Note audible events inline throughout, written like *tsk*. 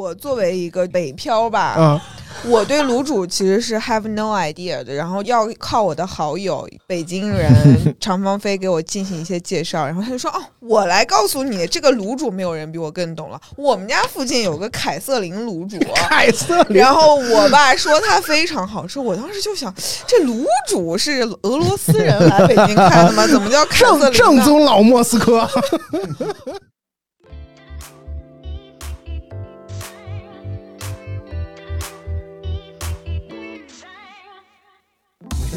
我作为一个北漂吧，啊，我对卤煮其实是 have no idea 的，然后要靠我的好友北京人常芳菲给我进行一些介绍，然后他就说：“哦，我来告诉你，这个卤煮没有人比我更懂了。我们家附近有个凯瑟琳卤煮。”凯瑟琳，然后我爸说它非常好吃，我当时就想，这卤煮是俄罗斯人来北京开的吗？怎么叫凯瑟正琳正呢？宗老莫斯科。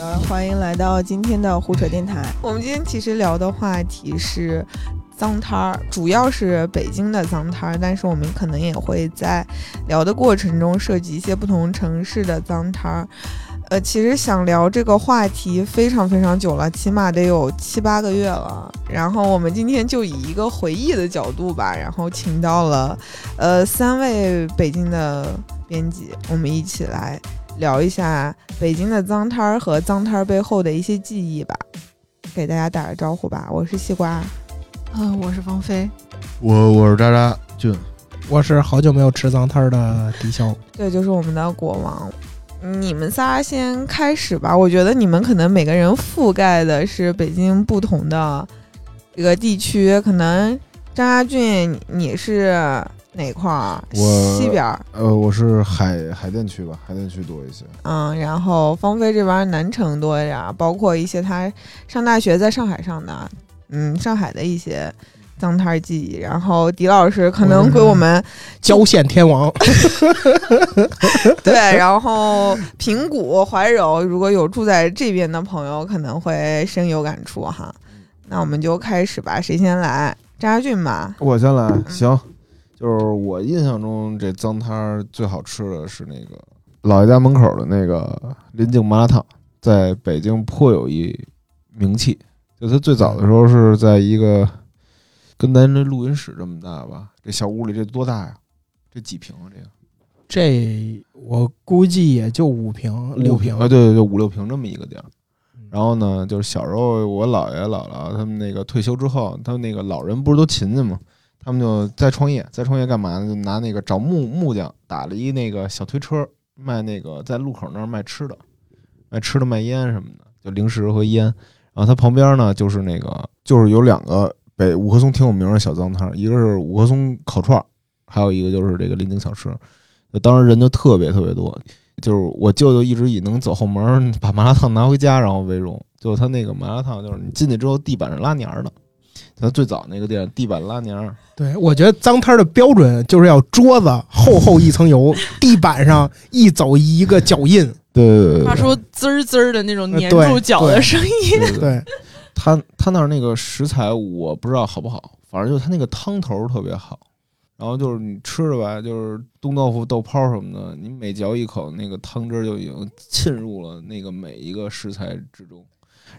呃，欢迎来到今天的胡扯电台。我们今天其实聊的话题是脏摊儿，主要是北京的脏摊儿，但是我们可能也会在聊的过程中涉及一些不同城市的脏摊儿。呃，其实想聊这个话题非常非常久了，起码得有七八个月了。然后我们今天就以一个回忆的角度吧，然后请到了呃三位北京的编辑，我们一起来聊一下北京的脏摊儿和脏摊儿背后的一些记忆吧。给大家打个招呼吧，我是西瓜。嗯、我是芳菲。我我是渣渣俊，我是好久没有吃脏摊儿的迪潇。这就是我们的国王。你们仨先开始吧，我觉得你们可能每个人覆盖的是北京不同的一个地区，可能张家俊你是哪块儿？我西边儿，呃，我是海海淀区吧，海淀区多一些。嗯，然后芳菲这边儿南城多一点儿，包括一些他上大学在上海上的，嗯，上海的一些脏摊儿记忆。然后狄老师可能归我们 *laughs* 郊县天王，*laughs* 对，然后平谷、怀柔，如果有住在这边的朋友，可能会深有感触哈。那我们就开始吧，谁先来？张家俊吧。我先来，行，就是我印象中这脏摊儿最好吃的是那个老爷家门口的那个临近麻辣烫，在北京颇有一名气。就它最早的时候是在一个跟咱这录音室这么大吧，这小屋里这多大呀？这几平啊？这个这我估计也就五平六平啊，对对对，五六平这么一个地儿。然后呢，就是小时候我姥爷姥姥他们那个退休之后，他们那个老人不是都勤勤嘛，他们就在创业，在创业干嘛呢？就拿那个找木木匠打了一那个小推车，卖那个在路口那儿卖吃的，卖吃的卖烟什么的，就零食和烟。然后他旁边呢，就是那个就是有两个北五棵松挺有名的小脏摊儿，一个是五棵松烤串，还有一个就是这个临近小吃。当时人就特别特别多，就是我舅舅一直以能走后门把麻辣烫拿回家然后为荣。就是他那个麻辣烫，就是你进去之后地板是拉黏儿的，他最早那个店地板拉黏儿，对，我觉得脏摊儿的标准就是要桌子厚厚一层油，*laughs* 地板上一走一个脚印。对对对发对出滋儿滋儿的那种呃粘住脚的声音。对对对。对，他他那儿那个食材我不知道好不好，反正就是他那个汤头儿特别好。然后就是你吃着吧，就是冻豆腐、豆泡儿什么的，你每嚼一口，那个汤汁儿就已经沁入了那个每一个食材之中。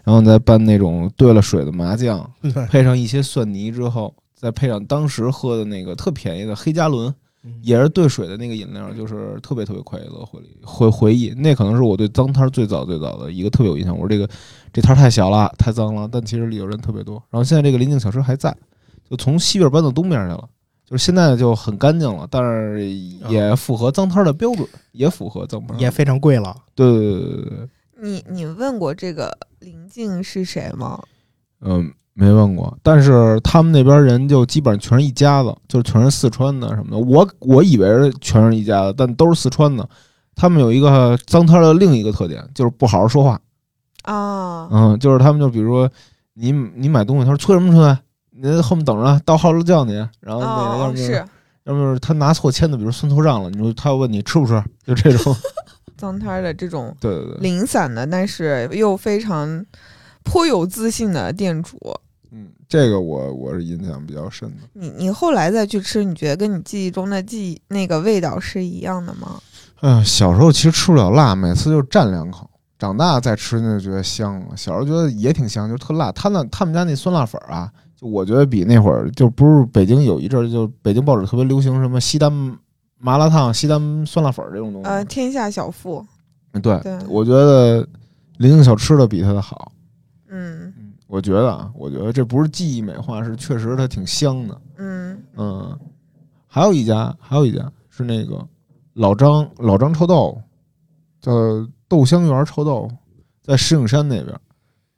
然后再拌那种兑了水的麻酱，配上一些蒜泥之后，再配上当时喝的那个特便宜的黑加仑，也是兑水的那个饮料，就是特别特别快乐回回回忆。那可能是我对脏摊儿最早最早的一个特别有印象。我说这个这摊儿太小了，太脏了，但其实里头人特别多。然后现在这个临近小吃还在，就从西边搬到东边去了。就是现在就很干净了，但是也符合脏摊儿的标准，也符合脏摊儿。也非常贵了。对对对对对，你你问过这个林静是谁吗？嗯，没问过，但是他们那边人就基本上全是一家子，就是全是四川的什么的。我我以为是全是一家子，但都是四川的。他们有一个脏摊儿的另一个特点，就是不好好说话。啊，嗯，就是他们就比如说你你买东西，他说催什么催？你在后面等着，到号了叫你。然后那个要是要么就是他拿错签子，比如算错账了，你说他要问你吃不吃，就这种。*laughs* 脏摊儿的这种对对对，零散的，但是又非常颇有自信的店主。嗯，这个我我是印象比较深的。你你后来再去吃，你觉得跟你记忆中的记忆那个味道是一样的吗？哎呀，小时候其实吃不了辣，每次就蘸两口。长大再吃那就觉得香了。小时候觉得也挺香，就是特辣。他那他们家那酸辣粉儿啊，就我觉得比那会儿就不是北京有一阵儿，就北京报纸特别流行什么西单麻辣烫、西单酸辣粉儿这种东西。呃，天下小富，对，对我觉得临近小吃的比它的好。嗯嗯，我觉得啊，我觉得这不是记忆美化，是确实它挺香的。嗯嗯，还有一家，还有一家是那个老张老张臭豆腐，叫豆香园臭豆腐，在石景山那边。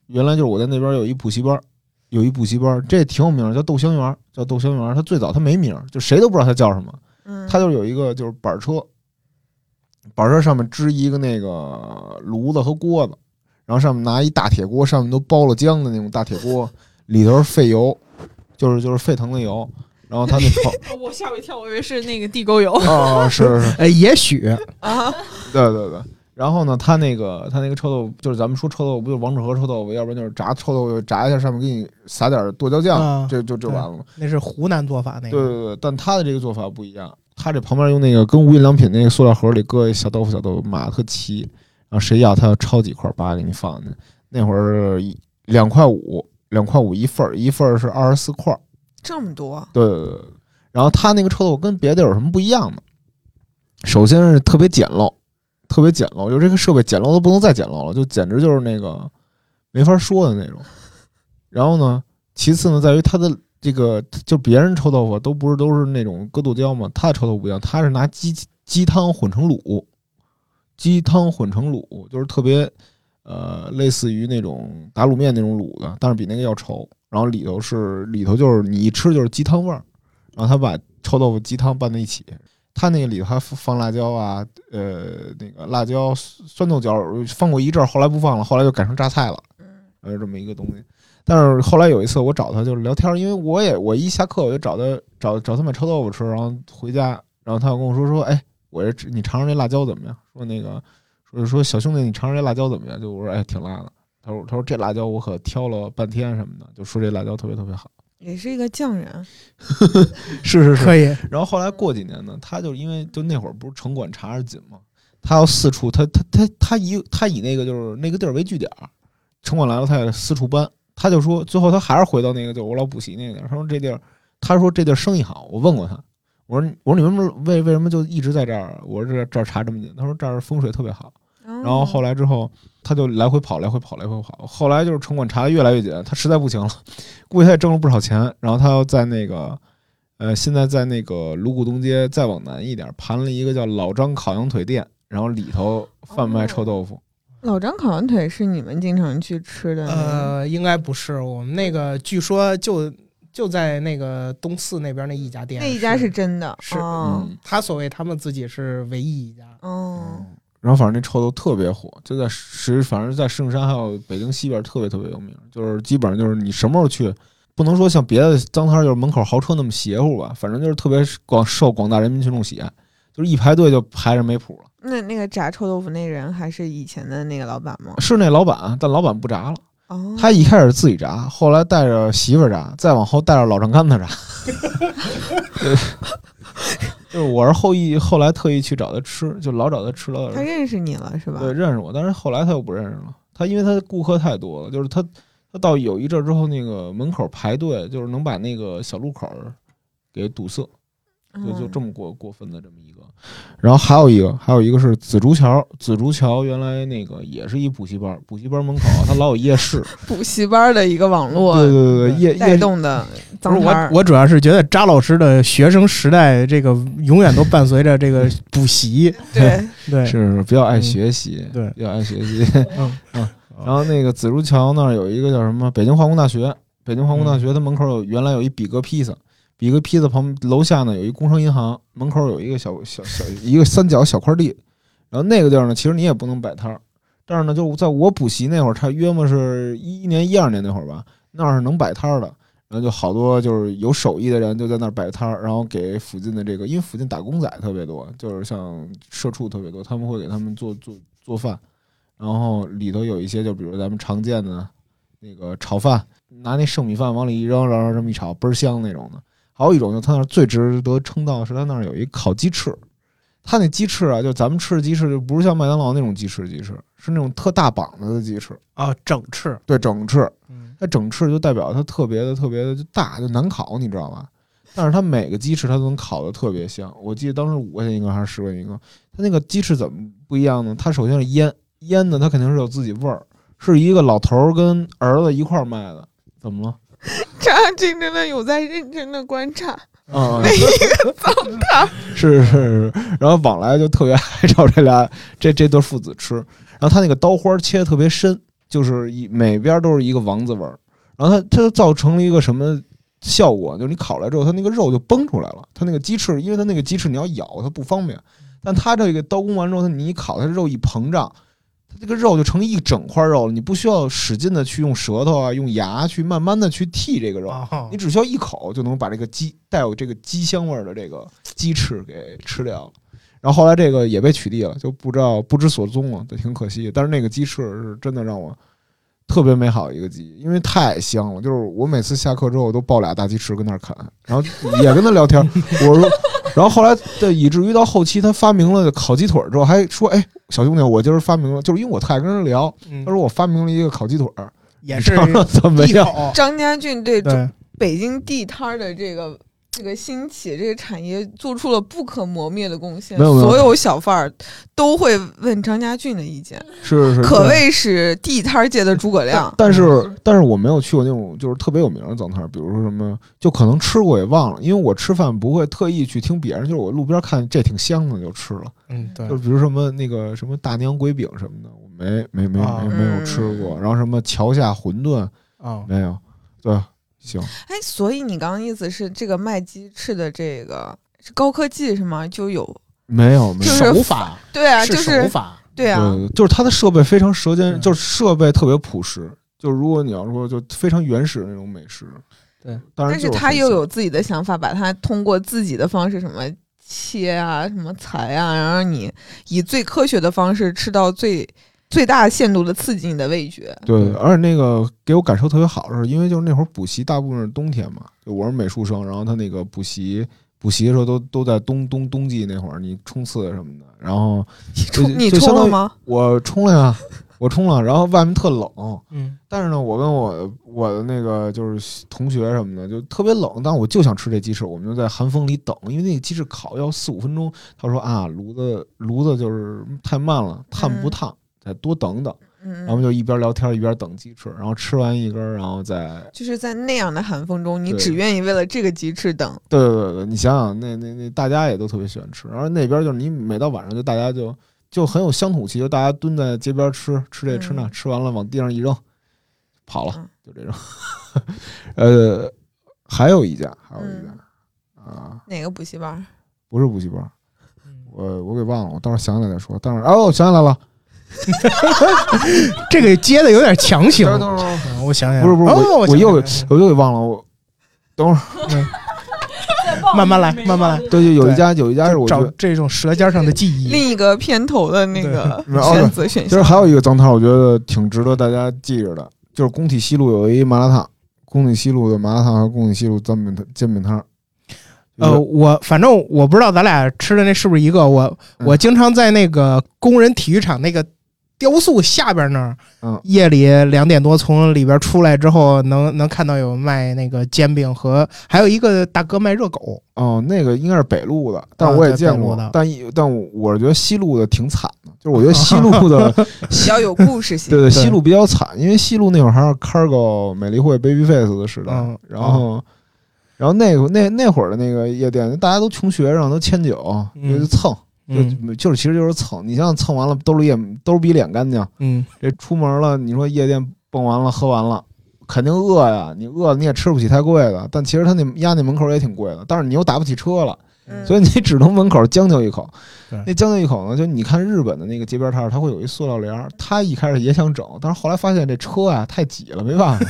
原来就是我在那边有一补习班，有一补习班，这挺有名儿，叫豆香园，叫豆香园。它最早它没名儿，就谁都不知道它叫什么。嗯，它就是有一个就是板车，板车上面支一个那个炉子和锅子，然后上面拿一大铁锅，上面都包了浆的那种大铁锅，*laughs* 里头是废油，就是就是沸腾的油。然后他那跑 *laughs* 我吓我一跳，我以为是那个地沟油。啊，是是，哎，也许啊，对对对。然后呢，它那个它那个臭豆腐，就是咱们说臭豆腐，不就是王致和臭豆腐，要不然就是炸臭豆腐，炸一下上面给你撒点剁椒酱，啊这就就完了。那是湖南做法那个。对对对，但它的这个做法不一样，它这旁边用那个跟无印良品那个塑料盒里搁一小豆腐小豆腐，码特齐，然后谁要他要抄几块，叭给你放进去。那会儿一两块五，两块五一份儿，一份儿是二十四块儿。这么多，对对对，然后它那个臭豆腐跟别的有什么不一样呢？首先是特别简陋，特别简陋，就这个设备简陋的不能再简陋了，就简直就是那个没法说的那种。然后呢，其次呢，在于它的这个，就别人臭豆腐都不是都是那种搁剁椒嘛？它的臭豆腐不一样，它是拿鸡鸡汤混成卤，鸡汤混成卤，就是特别呃类似于那种打卤面那种卤的，但是比那个要稠。然后里头是里头就是你一吃就是鸡汤味儿，然后他把臭豆腐鸡汤拌在一起，他那个里头还放辣椒啊，呃，那个辣椒酸豆角放过一阵儿，后来不放了，后来就改成榨菜了，呃，这么一个东西。但是后来有一次我找他就是聊天儿，因为我也我一下课我就找他找找他买臭豆腐吃，然后回家，然后他又跟我说说，哎，我这你尝尝这辣椒怎么样？说那个说说小兄弟你尝尝这辣椒怎么样？就我说哎挺辣的。他说：“他说这辣椒我可挑了半天什么的，就说这辣椒特别特别好。也是一个匠人，*laughs* 是是是。可以，然后后来过几年呢，他就因为就那会儿不是城管查着紧嘛，他要四处他他他他以他以那个就是那个地儿为据点儿，城管来了他也四处搬。他就说最后他还是回到那个就我老补习那个地儿。他说这地儿，他说这地儿生意好。我问过他，我说我说你们为为什么就一直在这儿？我说这这儿查这么紧。他说这儿风水特别好。然然后后来之后，他就来回跑，来回跑，来回跑。后来就是城管查的越来越紧，他实在不行了，估计他也挣了不少钱。然后他要在那个，呃，现在在那个鲁谷东街再往南一点，盘了一个叫老张烤羊腿店，然后里头贩卖臭豆腐。老张烤羊腿是你们经常去吃的，呃，应该不是我们那个，据说就就在那个东四那边那一家店，那一家是真的，是哦嗯，他所谓他们自己是唯一一家。哦，然后反正那臭豆特别火，就在石，反正在石景山还有北京西边特别特别有名，就是基本上就是你什么时候去，不能说像别的脏摊儿就是门口豪车那么邪乎吧，反正就是特别广受广大人民群众喜爱，就是一排队就排着没谱了。那那个炸臭豆腐那人还是以前的那个老板吗？是那老板，但老板不炸了。哦，他一开始自己炸，后来带着媳妇儿炸，再往后带着老丈干子炸。对 *laughs* 就是我是后羿，后来特意去找他吃，就老找他吃了。他认识你了是吧？对，认识我，但是后来他又不认识了。他因为他的顾客太多了，就是他他到有一阵儿之后，那个门口排队，就是能把那个小路口儿给堵塞。就就这么么过过分的这么一个，然后还有一个，还有一个是紫竹桥，紫竹桥原来那个也是一补习班，补习班门口它老有夜市，*laughs* 补习班的一个网络对对对对，夜带夜动的不是脏摊我，我主要是觉得扎老师的学生时代，这个永远都伴随着这个补习。*laughs* *laughs* 对，对，是是比较爱学习，对比较爱学习。嗯嗯，然后那个紫竹桥那儿有一个叫什么北京化工大学，北京化工大学它门口有原来有一比格披萨，比格披萨旁楼下呢有一工商银行，门口有一个小小小一个三角小块地，然后那个地儿呢，其实你也不能摆摊儿，但是呢，就在我补习那会儿，差约莫是一一年一二年那会儿吧，那儿是能摆摊儿的。然后就好多就是有手艺的人就在那儿摆摊儿，然后给附近的这个，因为附近打工仔特别多，就是像社畜特别多，他们会给他们做做做饭，然后里头有一些就比如咱们常见的那个炒饭，拿那剩米饭往里一扔，然后这么一炒，倍儿香那种的。还有一种，就他那儿最值得称道的是他那儿有一烤鸡翅，他那鸡翅啊，就咱们吃的鸡翅，就不是像麦当劳那种鸡翅，鸡翅是那种特大膀子的鸡翅，啊，整翅。对，整翅。嗯，它整翅就代表它特别的特别的就大，就难烤，你知道吧？但是它每个鸡翅它都能烤的特别香。我记得当时五块钱一个还是十块钱一个。它那个鸡翅怎么不一样呢？它首先是腌，腌的它肯定是有自己味儿，是一个老头儿跟儿子一块儿卖的。怎么了？张静真的有在认真的观察，嗯，*laughs* 是是是，然后往来就特别爱找这俩这这对父子吃，然后他那个刀花切的特别深，就是一每边都是一个王字纹，然后它它就造成了一个什么效果，就是你烤出来之后，它那个肉就崩出来了，它那个鸡翅，因为它那个鸡翅你要咬它不方便，但它这个刀工完之后，它你一烤，它肉一膨胀。它这个肉就成一整块肉了，你不需要使劲的去用舌头啊、用牙去慢慢的去剔这个肉，哦你只需要一口就能把这个鸡带有这个鸡香味儿的这个鸡翅给吃掉了。然后后来这个也被取缔了，就不知道不知所踪了，就挺可惜。但是那个鸡翅是真的让我特别美好的一个记忆，因为太香了。就是我每次下课之后，我都抱俩大鸡翅跟那儿啃，然后也跟他聊天。*laughs* 我说，然后后来的以至于到后期，他发明了烤鸡腿之后，还说：“哎，小兄弟，我今儿发明了，就是因为我太爱跟人聊，嗯他说我发明了一个烤鸡腿儿，也是怎么样？”，张家俊对对，北京地摊儿的这个这个兴起，这个产业做出了不可磨灭的贡献。没有没有所有小贩儿都会问张家俊的意见，是是，可谓是地摊儿界的诸葛亮。但是但是我没有去过那种就是特别有名的脏摊儿，比如说什么，就可能吃过也忘了，因为我吃饭不会特意去听别人，就是我路边看这挺香的就吃了。嗯，对就，比如什么那个什么大娘鬼饼什么的，我没没没没有吃过。然后什么桥下馄饨啊，没有，对，行，哎，所以你刚刚意思是这个卖鸡翅的这个是高科技是吗？就有没有没有。就是手法对啊，就是手法，对啊，对，就是它的设备非常舌尖，就是设备特别朴实。就是如果你要说就非常原始的那种美食，对，当然但是他又有自己的想法，把它通过自己的方式什么切啊、什么裁啊，然后你以最科学的方式吃到最最大限度的刺激你的味觉。对，而且那个给我感受特别好的，是因为就是那会儿补习大部分是冬天嘛，就我是美术生，然后他那个补习补习的时候都都在冬冬冬季那会儿，你冲刺什么的，然后你冲你冲了吗？我冲了呀，*laughs* 我冲了，然后外面特冷，嗯，但是呢，我跟我我的那个就是同学什么的就特别冷，但我就想吃这鸡翅，我们就在寒风里等，因为那个鸡翅烤要四五分钟。他说啊，炉子炉子就是太慢了，烫不嗯烫，再多等等。嗯然后就一边聊天一边等鸡翅，然后吃完一根儿，然后再就是在那样的寒风中，你只愿意为了这个鸡翅等。对对对对，你想想那那那大家也都特别喜欢吃，然后那边就是你每到晚上就大家就就很有乡土气，就大家蹲在街边吃吃这吃那，嗯吃完了往地上一扔，跑了，嗯就这种。*laughs* 呃，还有一家，还有一家、啊，哪个补习班？不是补习班，嗯我我给忘了，我到时候想起来再说。但是哦，我想起来了，*laughs* 这个接的有点强行。等会儿我想想，不是不是哦我我又我又给忘了我又给忘了，我 *laughs* 慢慢来 *laughs* 慢慢来对对，有一家有一家是我觉得。找这种舌尖上的记忆。另一个片头的那个对选择选项。其实还有一个脏摊儿，我觉得挺值得大家记着的，就是工体西路有一麻辣烫，工体西路的麻辣烫和工体西路煎饼煎饼摊儿。呃，我反正我不知道咱俩吃的那是不是一个。我嗯我经常在那个工人体育场那个雕塑下边那儿，嗯夜里两点多从里边出来之后，能能看到有卖那个煎饼和还有一个大哥卖热狗。哦，那个应该是北路的，但啊我也见过。但但我觉得西路的挺惨的，就是我觉得 *laughs* 西路的 *laughs* 比较有故事性。对对西路比较惨，因为西路那会儿还是 Cargo 美丽会 Babyface 的时代，嗯然后。然后那个那那会儿的那个夜店，大家都穷学生，都迁酒，嗯就蹭，嗯就就是其实就是蹭。你想想蹭完了，兜里也兜比脸干净。嗯，这出门了，你说夜店蹦完了，喝完了，肯定饿呀。你饿了你也吃不起太贵的，但其实他那压那门口也挺贵的，但是你又打不起车了，嗯所以你只能门口将就一口。那将就一口呢，就你看日本的那个街边摊儿，它会有一塑料帘儿，他一开始也想整，但是后来发现这车啊太挤了，没办法。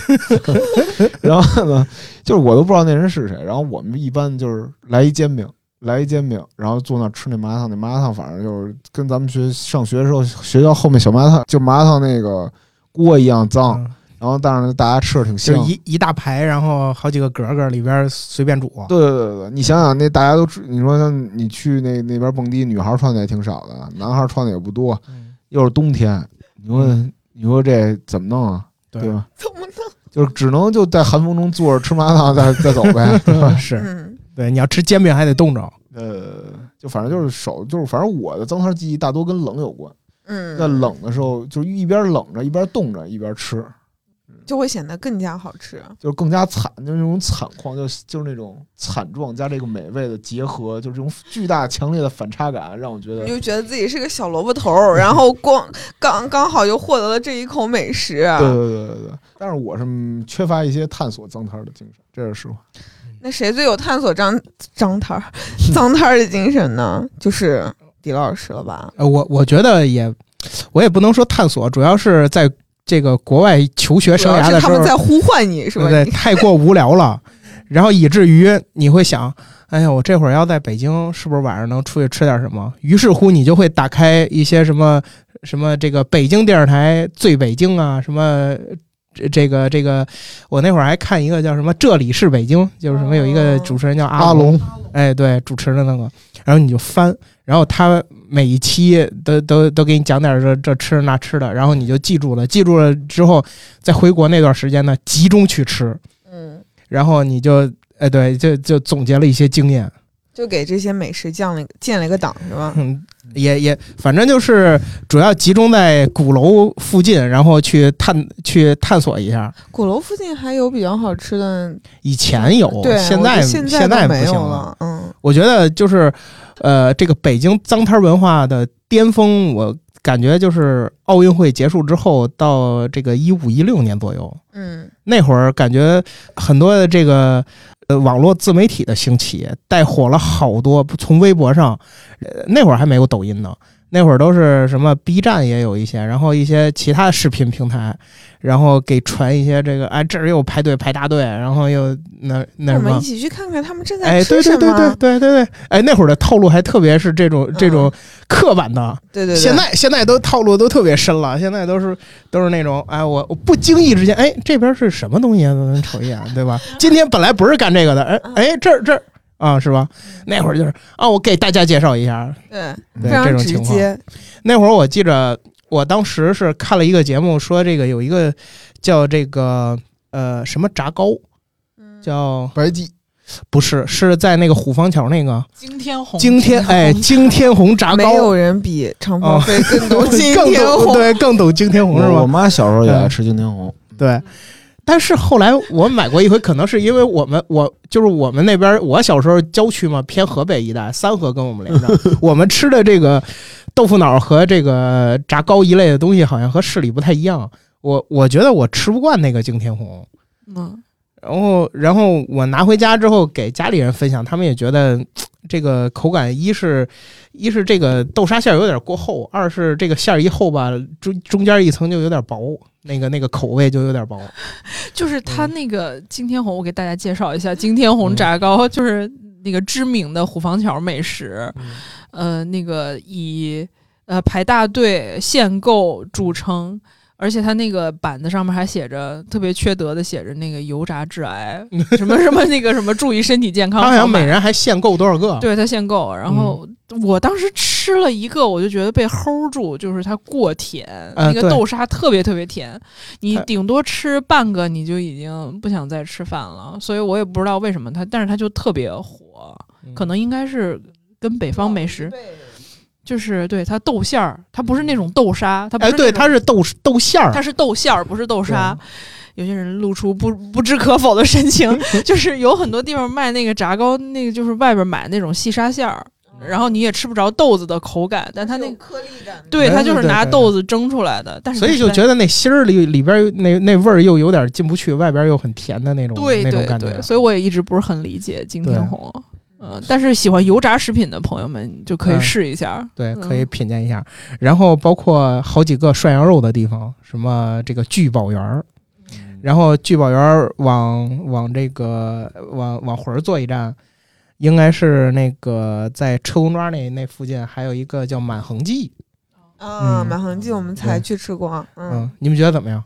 *laughs* 然后呢，就是我都不知道那人是谁。然后我们一般就是来一煎饼，来一煎饼，然后坐那儿吃那麻辣烫。那麻辣烫反正就是跟咱们学上学的时候学校后面小麻辣烫，就麻辣烫那个锅一样脏。嗯然后但是大家吃的挺香。就是一一大排，然后好几个格格里边随便煮。对对对对，你想想，那大家都吃，你说像你去那那边蹦迪，女孩穿的也挺少的，男孩穿的也不多，嗯又是冬天，你说、你说这怎么弄啊？对对吧？怎么弄？就是只能就在寒风中坐着吃麻辣烫，再再走呗？是嗯，对，你要吃煎饼还得冻着。呃，就反正就是手，就是反正我的脏摊记忆大多跟冷有关，嗯，在冷的时候，就一边冷着一边冻着一边吃。就会显得更加好吃。就是更加惨，就是那种惨况，就就是那种惨状加这个美味的结合，就是这种巨大强烈的反差感，让我觉得你就觉得自己是个小萝卜头儿，然后光刚刚好又获得了这一口美食。对对对对对。但是我是嗯缺乏一些探索脏摊儿的精神，这是实话。那谁最有探索张张摊儿、脏摊儿的精神呢？就是狄老师了吧？呃，我我觉得也，我也不能说探索，主要是在这个国外求学生涯的时候他们，在呼唤你是吧？对，太过无聊了，然后以至于你会想，哎呀，我这会儿要在北京，是不是晚上能出去吃点什么？于是乎，你就会打开一些什么什么这个北京电视台最北京啊，什么。这这个这个，我那会儿还看一个叫什么“这里是北京”，就是什么有一个主持人叫阿阿龙，哎，对，主持的那个，然后你就翻，然后他每一期都都都给你讲点这这吃的那吃的，然后你就记住了，记住了之后，在回国那段时间呢，集中去吃，嗯，然后你就哎对，就就总结了一些经验，就给这些美食降了建了一个档是吧？*laughs* 嗯，也也反正就是主要集中在鼓楼附近，然后去探去探索一下。鼓楼附近还有比较好吃的，以前有，对，现在现现在没有了。嗯，我觉得就是，呃，这个北京脏摊文化的巅峰，我感觉就是奥运会结束之后到这个一五一六年左右，嗯，那会儿感觉很多的这个呃网络自媒体的兴起，带火了好多。从微博上，那会儿还没有抖音呢，那会儿都是什么 B 站也有一些，然后一些其他视频平台，然后给传一些这个，哎，这儿又排队排大队，然后又那那什么我们一。起去看看他们正在哎，对吃什么。对对对对对对，哎，那会儿的套路还特别是这种这种刻板的，对对对现在现在都套路都特别深了，现在都是都是那种，哎，我我不经意之间，哎，这边是什么东西啊？瞅一眼，对吧？*laughs* 今天本来不是干这个的，哎哎，这儿这儿啊，是吧？那会儿就是啊，我给大家介绍一下，对，对非常直这种情况。接。那会儿我记着，我当时是看了一个节目，说这个有一个叫这个呃什么炸糕，嗯。叫白鸡。不是是在那个虎坊桥那个。惊天红，惊天哎惊天红。炸糕，没有人比长哦鹏飞更懂惊天红。对更懂惊天红是吧？我我妈小时候也爱吃惊天红，对，但是后来我买过一回，可能是因为我们我就是我们那边，我小时候郊区嘛，偏河北一带，三河跟我们连着，*laughs* 我们吃的这个豆腐脑和这个炸糕一类的东西，好像和市里不太一样。我我觉得我吃不惯那个敬天红，嗯，然后然后我拿回家之后给家里人分享，他们也觉得。这个口感，一是，一是这个豆沙馅儿有点过厚，二是这个馅儿一厚吧，中中间一层就有点薄，那个那个口味就有点薄。*laughs* 就是它那个惊天红，我给大家介绍一下，惊天红炸糕就是那个知名的虎坊桥美食，呃，那个以呃排大队限购著称。而且它那个板子上面还写着特别缺德的，写着那个油炸致癌，*laughs* 什么什么那个什么注意身体健康。他好像每人还限购多少个？对他限购，然后嗯我当时吃了一个，我就觉得被齁住，就是它过甜，呃那个豆沙特别特别甜，你顶多吃半个你就已经不想再吃饭了，所以我也不知道为什么它，但是它就特别火，嗯可能应该是跟北方美食，就是对它豆馅儿，它不是那种豆沙，它不哎，对，它是豆豆馅儿，它是豆馅儿，不是豆沙。有些人露出不不知可否的神情，*laughs* 就是有很多地方卖那个炸糕，那个就是外边买那种细沙馅儿，然后你也吃不着豆子的口感，但它那个颗粒感。对哎它就是拿豆子蒸出来的，但是所以就觉得得那芯儿里里边那那味儿又有点进不去，外边又很甜的那种对对那种感觉对，。所以我也一直不是很理解金天对红。嗯，但是喜欢油炸食品的朋友们就可以嗯试一下。对，嗯可以品鉴一下。然后包括好几个涮羊肉的地方，什么这个聚宝园儿，然后聚宝园儿往往这个往往回儿坐一站，应该是那个在车公庄那那附近还有一个叫满恒记。啊，嗯满恒记我们才去吃过，嗯，嗯，你们觉得怎么样？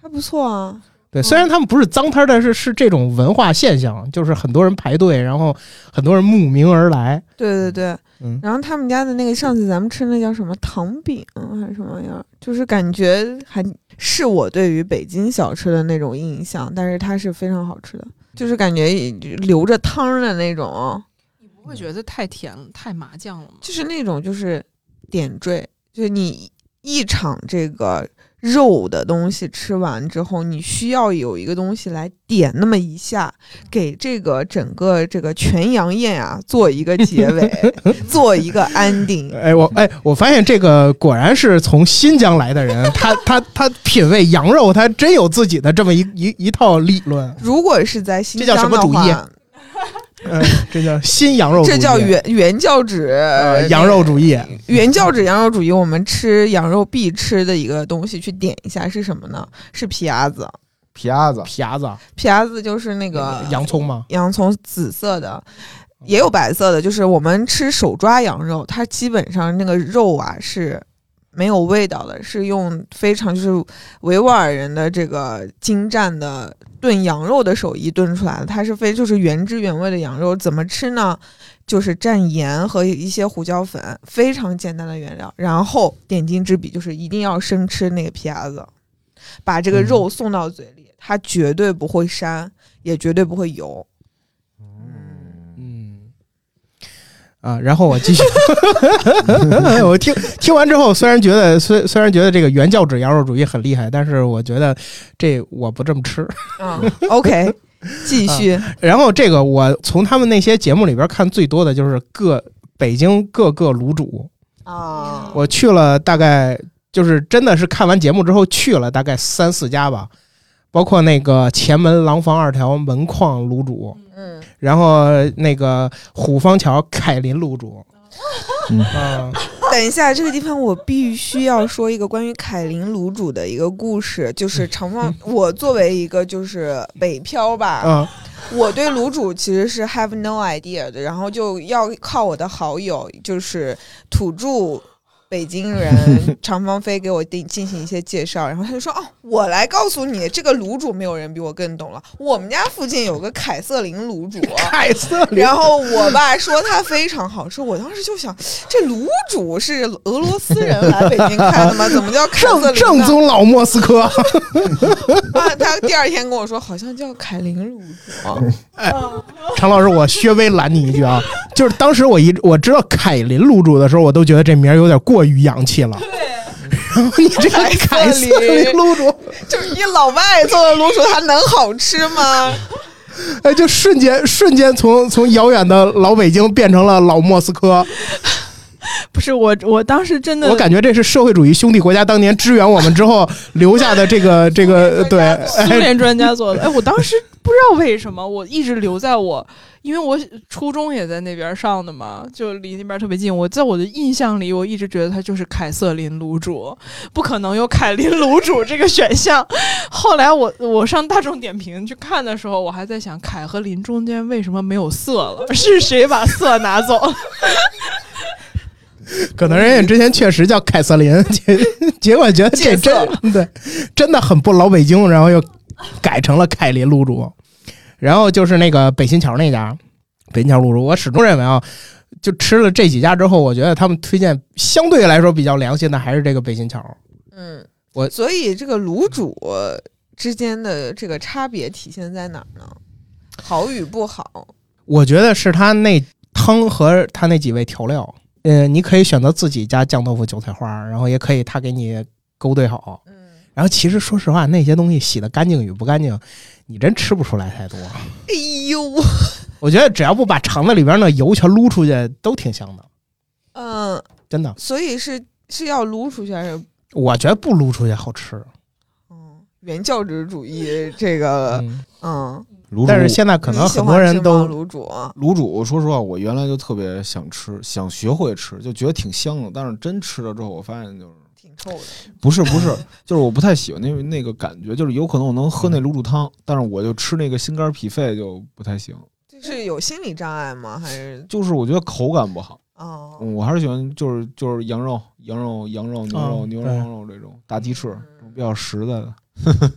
还不错啊。对，虽然他们不是脏摊儿，但是是这种文化现象，就是很多人排队，然后很多人慕名而来。对对对，嗯，然后他们家的那个上次咱们吃那叫什么糖饼还是什么玩意儿，就是感觉还是我对于北京小吃的那种印象，但是它是非常好吃的，就是感觉留着汤儿的那种，你不会觉得太甜了、太麻酱了吗？就是那种就是点缀，就是你一场这个肉的东西吃完之后，你需要有一个东西来点那么一下，给这个整个这个全羊宴啊做一个结尾，*laughs* 做一个 ending。哎，我哎，我发现这个果然是从新疆来的人，*laughs* 他他他品味羊肉，他真有自己的这么一一一套理论。如果是在新疆这叫疆的什么主义话，嗯，这叫 *laughs* 新羊肉主义，这叫原原教旨、呃羊肉主义。原教旨羊肉主义，我们吃羊肉必吃的一个东西，去点一下是什么呢？是皮鸭子。皮鸭子，皮鸭子，皮鸭子就是那个洋葱吗？洋葱紫色的，也有白色的。就是我们吃手抓羊肉，它基本上那个肉啊是没有味道的，是用非常就是维吾尔人的这个精湛的炖羊肉的手艺炖出来的，它是非就是原汁原味的羊肉。怎么吃呢？就是蘸盐和一些胡椒粉，非常简单的原料。然后点睛之笔就是一定要生吃那个皮鸭子，把这个肉送到嘴里，它绝对不会膻，也绝对不会油。啊，然后我继续，*laughs* 我听听完之后，虽然觉得虽虽然觉得这个原教旨羊肉主义很厉害，但是我觉得这我不这么吃。嗯，OK，继续。然后这个我从他们那些节目里边看最多的就是各北京各个卤煮，啊，我去了大概就是真的是看完节目之后去了大概三四家吧，包括那个前门廊坊二条门框卤煮，嗯，然后那个虎坊桥凯林卤煮，嗯。啊，等一下，这个地方我必须要说一个关于凯林卤煮的一个故事，就是长方，我作为一个就是北漂吧，嗯，我对卤煮其实是 have no idea 的，然后就要靠我的好友，就是土著北京人常芳菲给我定进行一些介绍，然后他就说：“哦，我来告诉你，这个卤煮没有人比我更懂了。我们家附近有个凯瑟琳卤煮。*laughs* ”凯瑟琳，然后我爸说它非常好吃，我当时就想，这卤煮是俄罗斯人来北京开的吗？怎么叫凯瑟正琳正呢？宗老莫斯科，*laughs* 啊，他第二天跟我说，好像叫凯琳卤煮。哎常老师，我稍微拦你一句啊，就是当时我一我知道凯琳卤煮的时候，我都觉得这名儿有点过于洋气了。然后你这个凯凯瑟瑟琳琳卤煮，就是一老外做的卤煮，它能好吃吗？哎，就瞬间瞬间从从遥远的老北京变成了老莫斯科。*laughs* 不是我，我当时真的，我感觉这是社会主义兄弟国家当年支援我们之后 *laughs* 留下的这个 *laughs* 这个对，苏哎，联专家做的。哎，我当时不知道为什么，我一直留在我，因为我初中也在那边上的嘛，就离那边特别近。我在我的印象里，我一直觉得它就是凯瑟琳卤煮，不可能有凯琳卤煮这个选项。后来我我上大众点评去看的时候，我还在想，凯和林中间为什么没有色了？是谁把色拿走了？*laughs* 可能人家之前确实叫凯瑟琳，*laughs* 结 *laughs* 结果觉得这真对真的很不老北京，然后又改成了凯林卤煮。然后就是那个北新桥那家北新桥卤煮，我始终认为啊，就吃了这几家之后，我觉得他们推荐相对来说比较良心的还是这个北新桥。嗯，我所以这个卤煮之间的这个差别体现在哪儿呢？好与不好。我觉得是他那汤和他那几味调料，呃，你可以选择自己加酱豆腐、韭菜花，然后也可以他给你勾兑好。嗯，然后其实说实话，那些东西洗的干净与不干净，你真吃不出来太多。哎呦，我觉得只要不把肠子里边那油全撸出去，都挺香的，嗯，真的。所以是是要撸出去还是？我觉得不撸出去好吃。嗯，原教旨主义这个，嗯，嗯，卤煮但是现在可能很多人都卤煮。卤煮，说实话，我原来就特别想吃，想学会吃，就觉得挺香的。但是真吃了之后，我发现就是挺臭的，不是不是，*laughs* 就是我不太喜欢那那个感觉，就是有可能我能喝那卤煮汤，但是我就吃那个心肝脾肺就不太行，就是有心理障碍吗？还是就是我觉得口感不好。哦，嗯，我还是喜欢就是就是羊肉、羊肉、羊肉、牛肉、牛肉、羊肉这种大鸡翅，这种比较实在的。*laughs*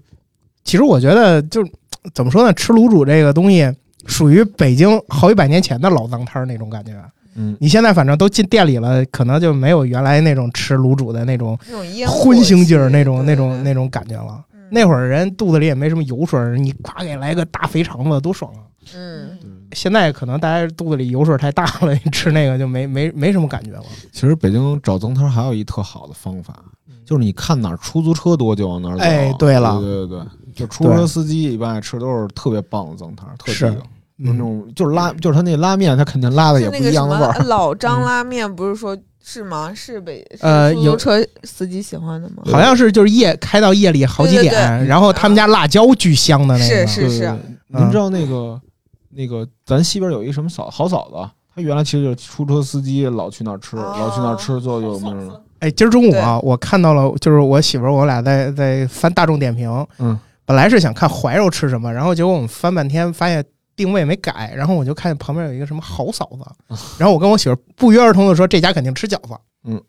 其实我觉得就是怎么说呢，吃卤煮这个东西属于北京好几百年前的老脏摊儿那种感觉。嗯，你现在反正都进店里了，可能就没有原来那种吃卤煮的那种那种荤腥劲儿、那种那种那种感觉了。嗯那会儿人肚子里也没什么油水，你咵给来个大肥肠子，多爽啊！嗯，现在可能大家肚子里油水太大了，你吃那个就没没没什么感觉了。其实北京找脏摊还有一特好的方法，就是你看哪儿出租车多就往哪儿走。哎对了对对对，就出租车司机一般爱吃都是特别棒的脏摊儿，特是地道。就那嗯，种就是拉，就是他那拉面，他肯定拉的也不一样的味儿。*laughs* 老张拉面，不是说是吗？是北呃有出租车司机喜欢的吗？好像是就是夜开到夜里好几对对点，对然后他们家辣椒巨香的那个，是是对对对您知道那个那个咱西边有一什么嫂好嫂子，他原来其实就是出租车司机，老去那儿吃，哦老去那儿吃，最后就有名了。哎，今儿中午啊，我看到了，就是我媳妇儿我俩在在翻大众点评，嗯，本来是想看怀柔吃什么，然后结果我们翻半天发现定位没改，然后我就看见旁边有一个什么好嫂子，然后我跟我媳妇不约而同的说这家肯定吃饺子，嗯。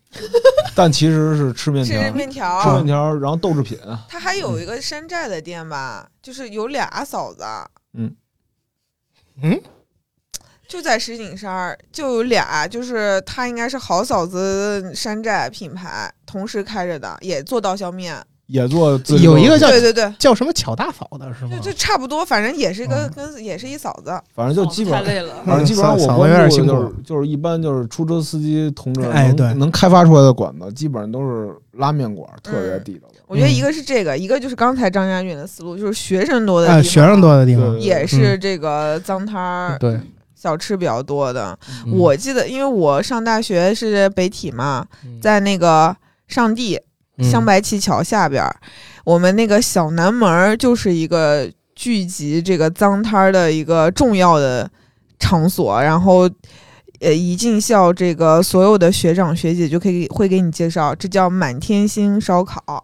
但其实是吃面条，吃面条吃面。条，然后豆制品。他还有一个山寨的店吧，就是有俩嫂子，嗯。嗯，就在石景山，就有俩，就是他应该是好嫂子山寨品牌同时开着的，也做刀削面。也做自己有一个叫对对对，叫什么巧大嫂的是吗就？就差不多，反正也是一个嗯跟也是一嫂子。反正就基本上，太累了。反正基本上我嫂子关有点辛苦注的就是就是一般就是出租车司机同志能哎对能开发出来的馆子，基本上都是拉面馆，特别地道的。我觉得一个是这个，一个就是刚才张家俊的思路，就是学生多的地哎，方，学生多的地方，也是这个脏摊儿、对，小吃比较多的。嗯我记得，因为我上大学是北体嘛，嗯在那个上地镶白旗桥下边儿，我们那个小南门儿就是一个聚集这个脏摊儿的一个重要的场所，然后。呃，一进校，这个所有的学长学姐就可以会给你介绍，这叫满天星烧烤，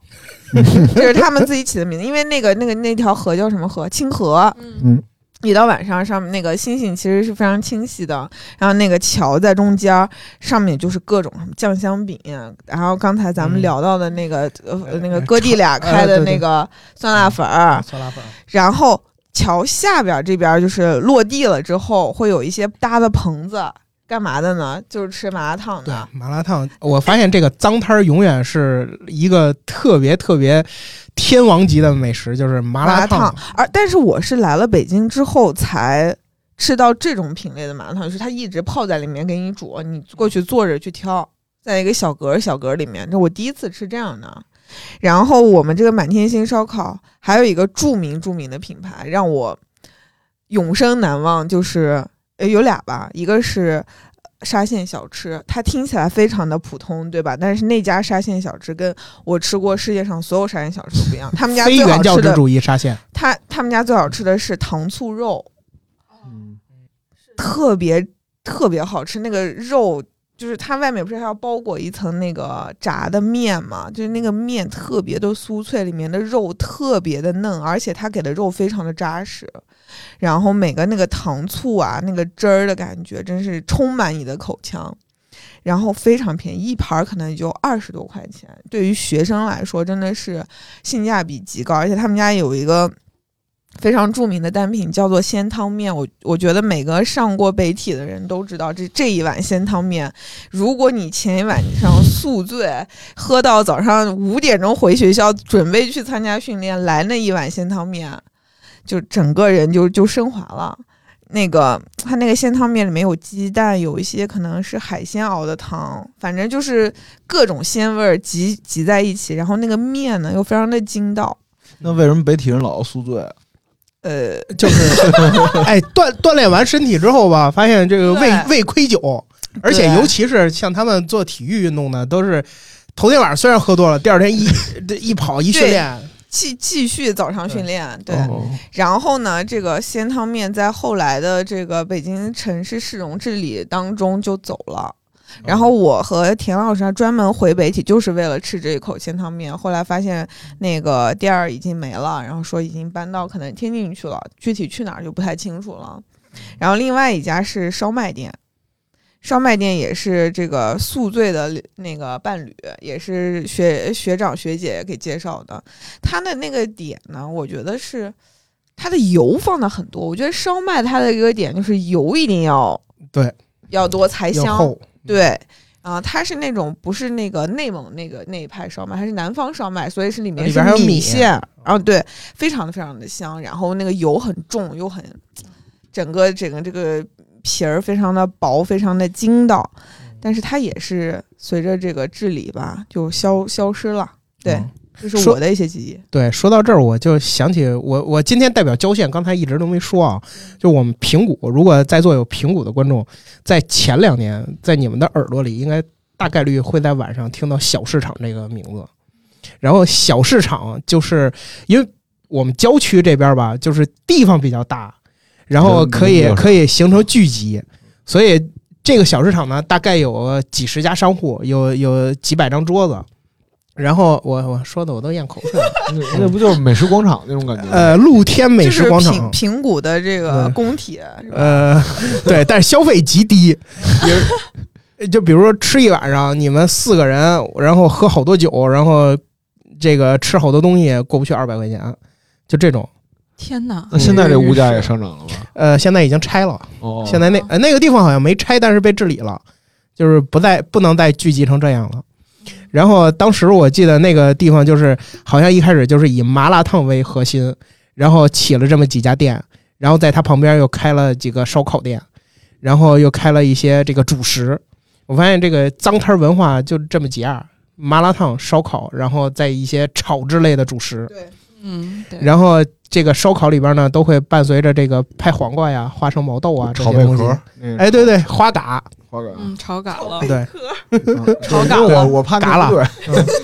*laughs* 这是他们自己起的名字。因为那个那个那条河叫什么河？清河。嗯，一到晚上，上面那个星星其实是非常清晰的，然后那个桥在中间，上面就是各种什么酱香饼，然后刚才咱们嗯。聊到的那个、那个哥弟俩开的那个酸辣粉儿，酸辣粉，然后桥下边儿这边儿就是落地了之后会有一些搭的棚子，干嘛的呢？就是吃麻辣烫对的。麻辣烫，我发现这个脏摊儿永远是一个特别特别天王级的美食，就是麻辣烫，而但是我是来了北京之后才吃到这种品类的麻辣烫，就是它一直泡在里面给你煮，你过去坐着去挑，在一个小格小格里面，这我第一次吃这样的。然后我们这个满天星烧烤还有一个著名著名的品牌，让我永生难忘，就是呃有俩吧，一个是。沙县小吃，它听起来非常的普通，对吧？但是那家沙县小吃跟我吃过世界上所有沙县小吃都不一样。他们家非最好吃的原教旨主义沙县，他他们家最好吃的是糖醋肉，嗯，特别特别好吃。那个肉就是它外面不是还要包裹一层那个炸的面嘛，就是那个面特别的酥脆，里面的肉特别的嫩，而且它给的肉非常的扎实。然后每个那个糖醋啊，那个汁儿的感觉，真是充满你的口腔。然后非常便宜，一盘可能就二十多块钱，对于学生来说真的是性价比极高。而且他们家有一个非常著名的单品叫做鲜汤面，我我觉得每个上过北体的人都知道这这一碗鲜汤面。如果你前一晚上宿醉，喝到早上五点钟回学校，准备去参加训练，来那一碗鲜汤面，就整个人就就升华了。那个它那个鲜汤面里面有鸡蛋，有一些可能是海鲜熬的汤，反正就是各种鲜味儿集集在一起，然后那个面呢又非常的筋道，那为什么北体人老要宿醉？呃，就是 *laughs* 哎锻锻炼完身体之后吧，发现这个胃胃亏酒，而且尤其是像他们做体育运动的，都是头天晚上虽然喝多了，第二天一这一跑一训练，继继续早上训练，对。哦然后呢，这个鲜汤面在后来的这个北京城市市容治理当中就走了。然后我和田老师还专门回北体，就是为了吃这一口鲜汤面。后来发现那个店儿已经没了，然后说已经搬到可能天津去了，具体去哪儿就不太清楚了。然后另外一家是烧麦店，烧麦店也是这个宿醉的那个伴侣，也是学学长学姐给介绍的。他的那个点呢，我觉得是它的油放的很多。我觉得烧麦它的一个点就是油一定要对要多才香，对。啊，它是那种不是那个内蒙那个那一派烧麦，它是南方烧麦，所以是里面是还有米线，啊对，非常的非常的香，然后那个油很重又很，整个整个这个皮儿非常的薄，非常的筋道，但是它也是随着这个治理吧，就消消失了，对这是我的一些记忆。对，说到这儿，我就想起我我今天代表郊县，刚才一直都没说啊，就我们平谷，如果在座有平谷的观众，在前两年，在你们的耳朵里，应该大概率会在晚上听到小市场这个名字。然后小市场就是因为我们郊区这边吧，就是地方比较大，然后可以可以形成聚集，所以这个小市场呢，大概有几十家商户，有有几百张桌子。然后我我说的我都咽口水了。*laughs* 那那不就是美食广场那种感觉？呃，露天美食广场平，平谷的这个工体，呃，*laughs* 对，但是消费极低，*laughs* 也就比如说吃一晚上，你们四个人，然后喝好多酒，然后这个吃好多东西，过不去二百块钱，就这种。天哪！那现在这物价也上涨了吧？呃，现在已经拆了，哦，现在那呃那个地方好像没拆，但是被治理了，就是不再不能再聚集成这样了。然后当时我记得那个地方就是好像一开始就是以麻辣烫为核心，然后起了这么几家店，然后在它旁边又开了几个烧烤店，然后又开了一些这个主食。我发现这个脏摊文化就这么几样：麻辣烫、烧烤，然后再一些炒之类的主食。对，嗯，对。然后这个烧烤里边呢，都会伴随着这个拍黄瓜呀、花生毛豆啊这炒贝些东西。哎，对对，花蛤，花蛤，嗯，炒嘎了。对嗯炒嘎因为我了我怕嘎了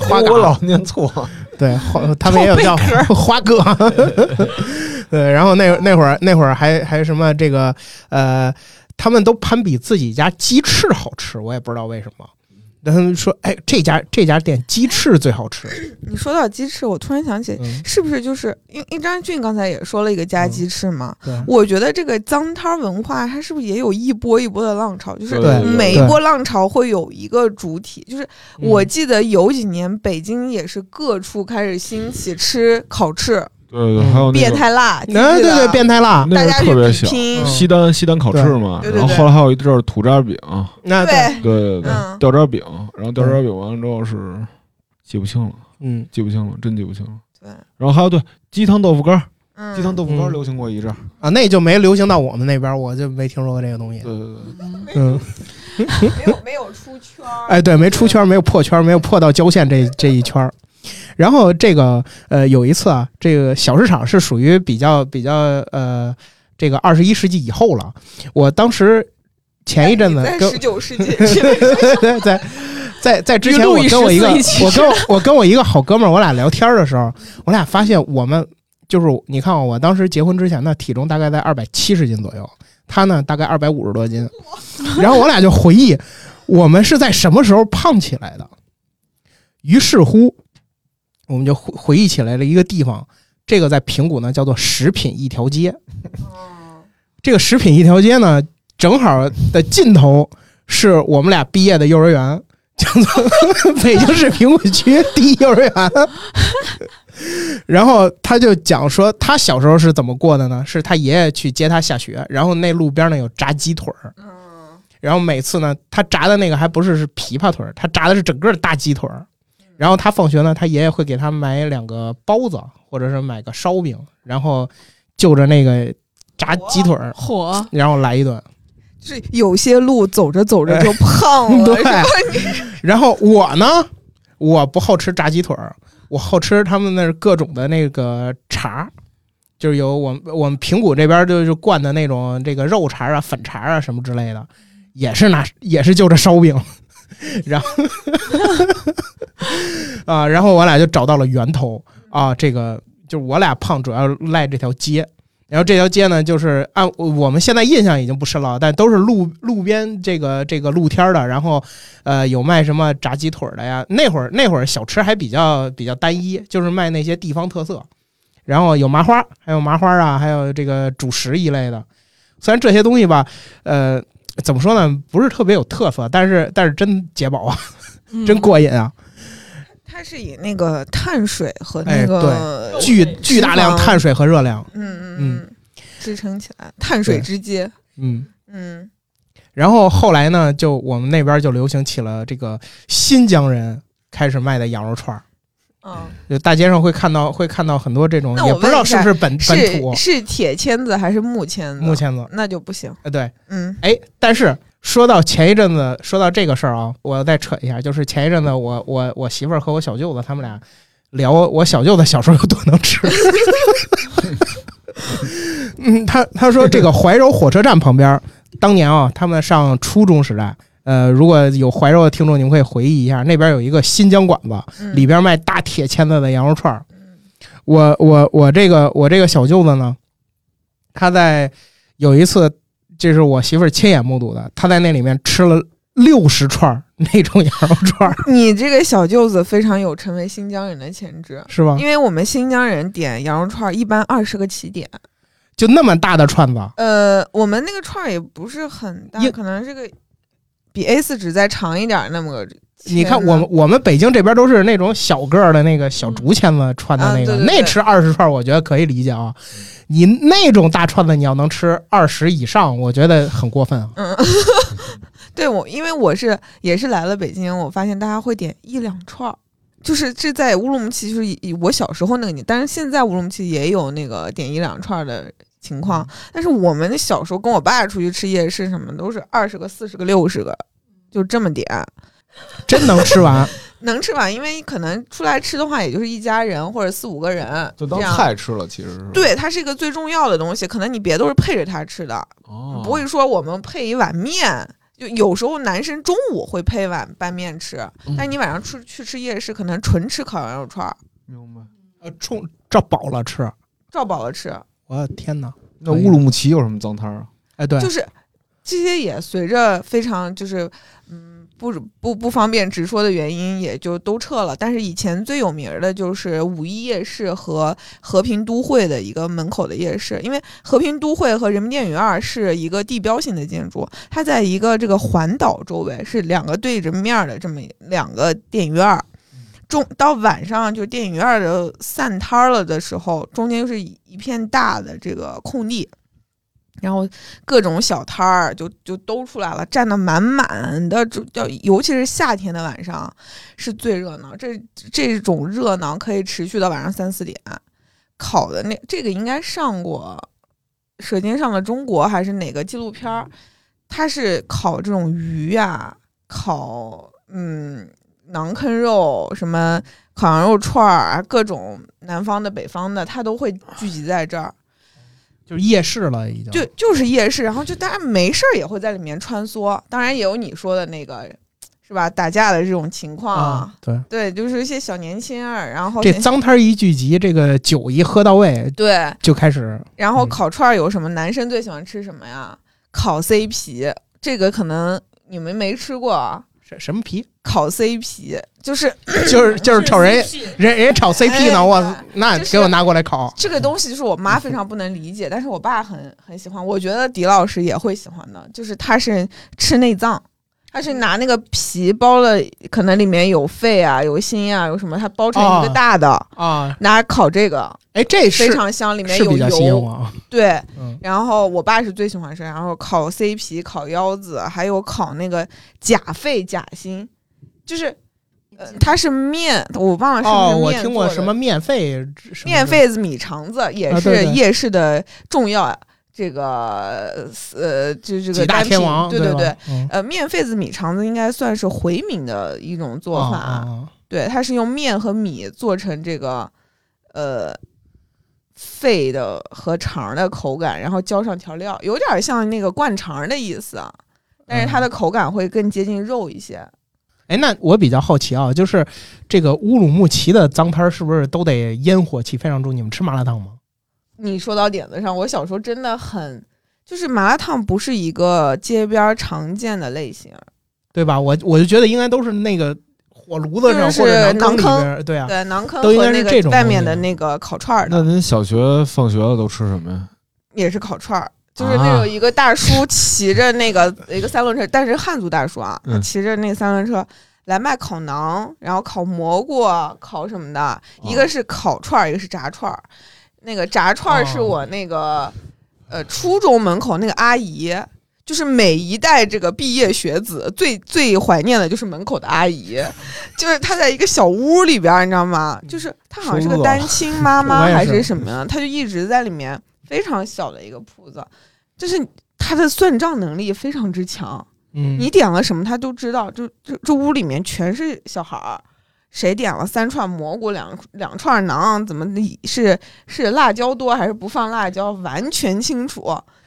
花蛤，*laughs* 我老念错。对，花他们也有叫花蛤。*laughs* 对，然后那那会儿那会儿还还什么这个呃，他们都攀比自己家鸡翅好吃，我也不知道为什么。他们说，哎，这家这家店鸡翅最好吃。你说到鸡翅，我突然想起，嗯，是不是就是因因为张俊刚才也说了一个加鸡翅嘛？对，我觉得这个脏摊儿文化，它是不是也有一波一波的浪潮？就是每一波浪潮会有一个主体，就是嗯我记得有几年北京也是各处开始兴起吃烤翅，对对，还有那变个态辣，对对，变态辣，那个大家特别小，拼，西单西单烤翅嘛，然后后来还有一阵儿土渣饼，那对，对，对对对嗯，吊渣饼，然后掉渣饼完了之后是记不清了，嗯，记不清了，真记不清了。对，然后还有对鸡汤豆腐干鸡汤豆腐干流行过一阵儿，啊，那就没流行到我们那边，我就没听说过这个东西。对对对，嗯。嗯，*laughs* 没有没有出圈儿，哎，对，没出圈，没有破圈，没有破到郊县这这一圈儿。然后这个呃，有一次啊，这个小市场是属于比较比较呃，这个二十一世纪以后了。我当时前一阵子跟在十九世纪。*laughs* 在在在之前，我跟我一个14一我跟我我跟我一个好哥们儿，我俩聊天的时候，我俩发现我们就是你看啊我当时结婚之前呢，体重大概在二百七十斤左右，他呢大概二百五十多斤，*laughs* 然后我俩就回忆我们是在什么时候胖起来的，于是乎我们就回回忆起来了一个地方，这个在平谷呢叫做食品一条街，哦这个食品一条街呢，正好的尽头是我们俩毕业的幼儿园，叫做北京市平谷区第一幼儿园。然后他就讲说，他小时候是怎么过的呢？是他爷爷去接他下学，然后那路边呢有炸鸡腿儿，嗯然后每次呢，他炸的那个还不是是琵琶腿儿，他炸的是整个大鸡腿儿。然后他放学呢，他爷爷会给他买两个包子，或者是买个烧饼，然后就着那个炸鸡腿儿，火，然后来一顿。就是有些路走着走着就胖了，*laughs* 对？*laughs* 然后我呢，我不好吃炸鸡腿儿，我好吃他们那儿各种的那个肠儿，就是有我们我们平谷这边就是灌的那种这个肉肠儿啊、粉肠儿啊什么之类的，也是拿也是就着烧饼，然后啊，然后我俩就找到了源头啊，这个就是我俩胖主要赖这条街。然后这条街呢，就是按我们现在印象已经不深了，但都是路路边这个这个露天的，然后呃，有卖什么炸鸡腿的呀？那会儿那会儿小吃还比较比较单一，就是卖那些地方特色，然后有麻花，还有麻花啊，还有这个主食一类的。虽然这些东西吧，呃，怎么说呢，不是特别有特色，但是但是真解饱啊，嗯。真过瘾啊，它是以那个碳水和哎那个巨巨大量碳水，和热量，嗯嗯嗯，支撑起来，碳水对。之街，嗯。嗯，然后后来呢，就我们那边就流行起了这个新疆人开始卖的羊肉串儿，嗯，就大街上会看到会看到很多这种，也不知道是不是本本土是是铁签子还是木签子？木，签子，那就不行。呃，对，嗯哎，但是说到前一阵子，说到这个事儿啊，我要再扯一下，就是前一阵子我我我媳妇儿和我小舅子他们俩聊我小舅子小时候有多能吃。*laughs* 嗯，他他说这个怀柔火车站旁边，当年啊，他们上初中时代，呃，如果有怀柔的听众，你们可以回忆一下，那边有一个新疆馆子，嗯里边卖大铁签子的羊肉串儿。我我我这个我这个小舅子呢，他在有一次，这是我媳妇儿亲眼目睹的，他在那里面吃了六十串儿那种羊肉串儿，*laughs* 你这个小舅子非常有成为新疆人的潜质，是吧因？为我们新疆人点羊肉串儿一般二十个起点。就那么大的串子，呃，我们那个串儿也不是很大一，可能这个比 A 四纸再长一点儿那么个。你看我们我们北京这边都是那种小个儿的那个小竹签子串的那个，啊对对对那吃二十串，我觉得可以理解啊。你那种大串子，你要能吃二十以上，我觉得很过分啊。嗯，*laughs* 对我，因为我是也是来了北京，我发现大家会点一两串儿，就是这在乌鲁木齐，就是以我小时候那个年，但是现在乌鲁木齐也有那个点一两串儿的情况，但是我们小时候跟我爸出去吃夜市什么都是二十个、四十个、六十个，就这么点。真能吃完，*laughs* 能吃完，因为可能出来吃的话，也就是一家人或者四五个人，就当。菜吃了，其实是。对，它是一个最重要的东西，可能你别都是配着它吃的，哦，不会说我们配一碗面。就有时候男生中午会配碗拌面吃，嗯但你晚上出去吃夜市，可能纯吃烤羊肉串儿，明白。呃，冲照饱了吃。照饱了吃。我的天哪！那乌鲁木齐有什么脏摊儿啊？哎，对，就是这些也随着非常就是嗯不不不方便直说的原因，也就都撤了。但是以前最有名儿的就是五一夜市和和平都会的一个门口的夜市，因为和平都会和人民电影院是一个地标性的建筑，它在一个这个环岛周围是两个对着面儿的这么两个电影院儿。中到晚上就电影院儿的散摊儿了的时候，中间就是一片大的这个空地，然后各种小摊儿就就都出来了，站得满满的，就叫尤其是夏天的晚上是最热闹。这这种热闹可以持续到晚上三四点。烤的那这个应该上过《舌尖上的中国》还是哪个纪录片儿？它是烤这种鱼呀、烤嗯馕坑肉，什么烤羊肉串儿，各种南方的、北方的，它都会聚集在这儿。就是夜市了，已经。就就是夜市，然后就大家没事儿也会在里面穿梭，当然也有你说的那个，是吧？打架的这种情况，啊，对，对，就是一些小年轻儿，然后这脏摊儿一聚集，这个酒一喝到位，对，就开始然后嗯烤串儿有什么？男生最喜欢吃什么呀？烤 C 皮这个可能你们没吃过啊。什什么皮，烤 CP 就是就是 *coughs* 就是瞅人人人家炒 CP 哎呢，我那给我拿过来烤。这个东西，就是我妈非常不能理解，但是我爸很很喜欢。我觉得狄老师也会喜欢的，就是他是吃内脏，他是拿那个皮包了，可能里面有肺啊、有心啊、有什么，他包成一个哦大的，啊，拿烤这个哎，这非常香，里面有油。对，嗯，然后我爸是最喜欢吃，然后烤 C 皮、烤腰子，还有烤那个假肺、假心，就是。呃，它是面，我忘了是哦，不我是面做的听过什么面肺，面肺子、米肠子也是夜市的重要这个呃，就这几大个单品天王，对对对对。，嗯呃，面肺子、米肠子应该算是回民的一种做法，对，它是用面和米做成这个呃肺的和肠的口感，然后浇上调料，有点像那个灌肠的意思啊，但是它的口感会更接近肉一些。哎，那我比较好奇啊，就是这个乌鲁木齐的脏摊儿是不是都得烟火气非常重？你们吃麻辣烫吗？你说到点子上，我小时候真的很，就是麻辣烫不是一个街边儿常见的类型，对吧？我我就觉得应该都是那个火炉子上就是或者馕坑里馕坑边儿，对啊，对，馕坑都应该是这种个外面东西的那个烤串儿的，那您小学放学了都吃什么呀？也是烤串儿。就是那啊种一个大叔骑着那个一个三轮车，但是汉族大叔啊，他嗯骑着那个三轮车来卖烤馕，然后烤蘑菇、烤什么的，一个是烤串儿，一个是炸串儿。那个炸串儿是哦我那个呃初中门口那个阿姨，就是每一代这个毕业学子最最怀念的就是门口的阿姨，就是她在一个小屋里边儿，你知道吗？就是她好像是个单亲妈 *laughs* 妈还是是什么呀，她就一直在里面非常小的一个铺子，就是他的算账能力非常之强。嗯，你点了什么，他都知道。就这这屋里面全是小孩儿，谁点了三串蘑菇，两两串馕，怎么是是辣椒多还是不放辣椒，完全清楚。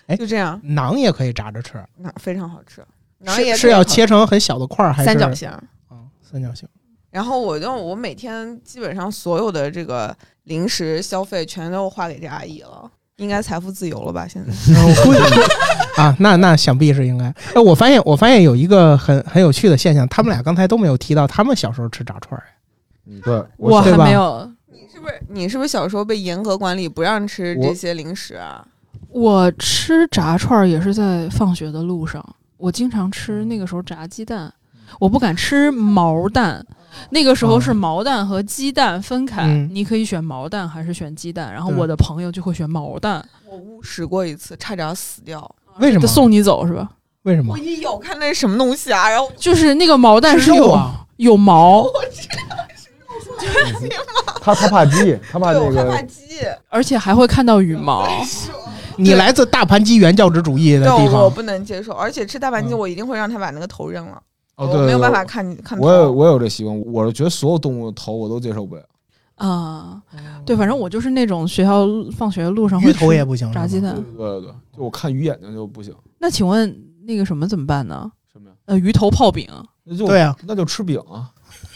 哎就这样，馕也可以炸着吃，那非常好吃。馕也是是要切成很小的块儿还是三角形。啊？三角形。然后我就我每天基本上所有的这个零食消费全都花给这阿姨了，应该财富自由了吧？现在 *laughs* 我估计啊，那那想必是应该。哎，我发现我发现有一个很很有趣的现象，他们俩刚才都没有提到他们小时候吃炸串儿。嗯，对，我还没有，你是不是你是不是小时候被严格管理，不让吃这些零食啊？我吃炸串儿也是在放学的路上，我经常吃那个时候炸鸡蛋，我不敢吃毛蛋。那个时候是哦毛蛋和鸡蛋分开，嗯你可以选毛蛋还是选鸡蛋。然后我的朋友就会选毛蛋，我误食过一次，差点死掉。为什么？送你走是吧？为什么我？一咬看那是什么东西啊，然后就是那个毛蛋是有、有毛，*laughs* 他他怕鸡，*laughs* 他怕那个害怕鸡，而且还会看到羽毛。*laughs* 你来自大盘鸡原教旨主义的地方，我不能接受，而且吃大盘鸡嗯我一定会让他把那个头扔了，哦，对，对我没有办法对看看。我有我有这习惯，我是觉得所有动物的头我都接受不了。啊、对，反正我就是那种学校放学路上会鱼头也不行，炸鸡蛋对。对对，就我看鱼眼睛就不行。那请问那个什么怎么办呢？什么呀？呃，鱼头泡饼，那就对啊，那就吃饼啊。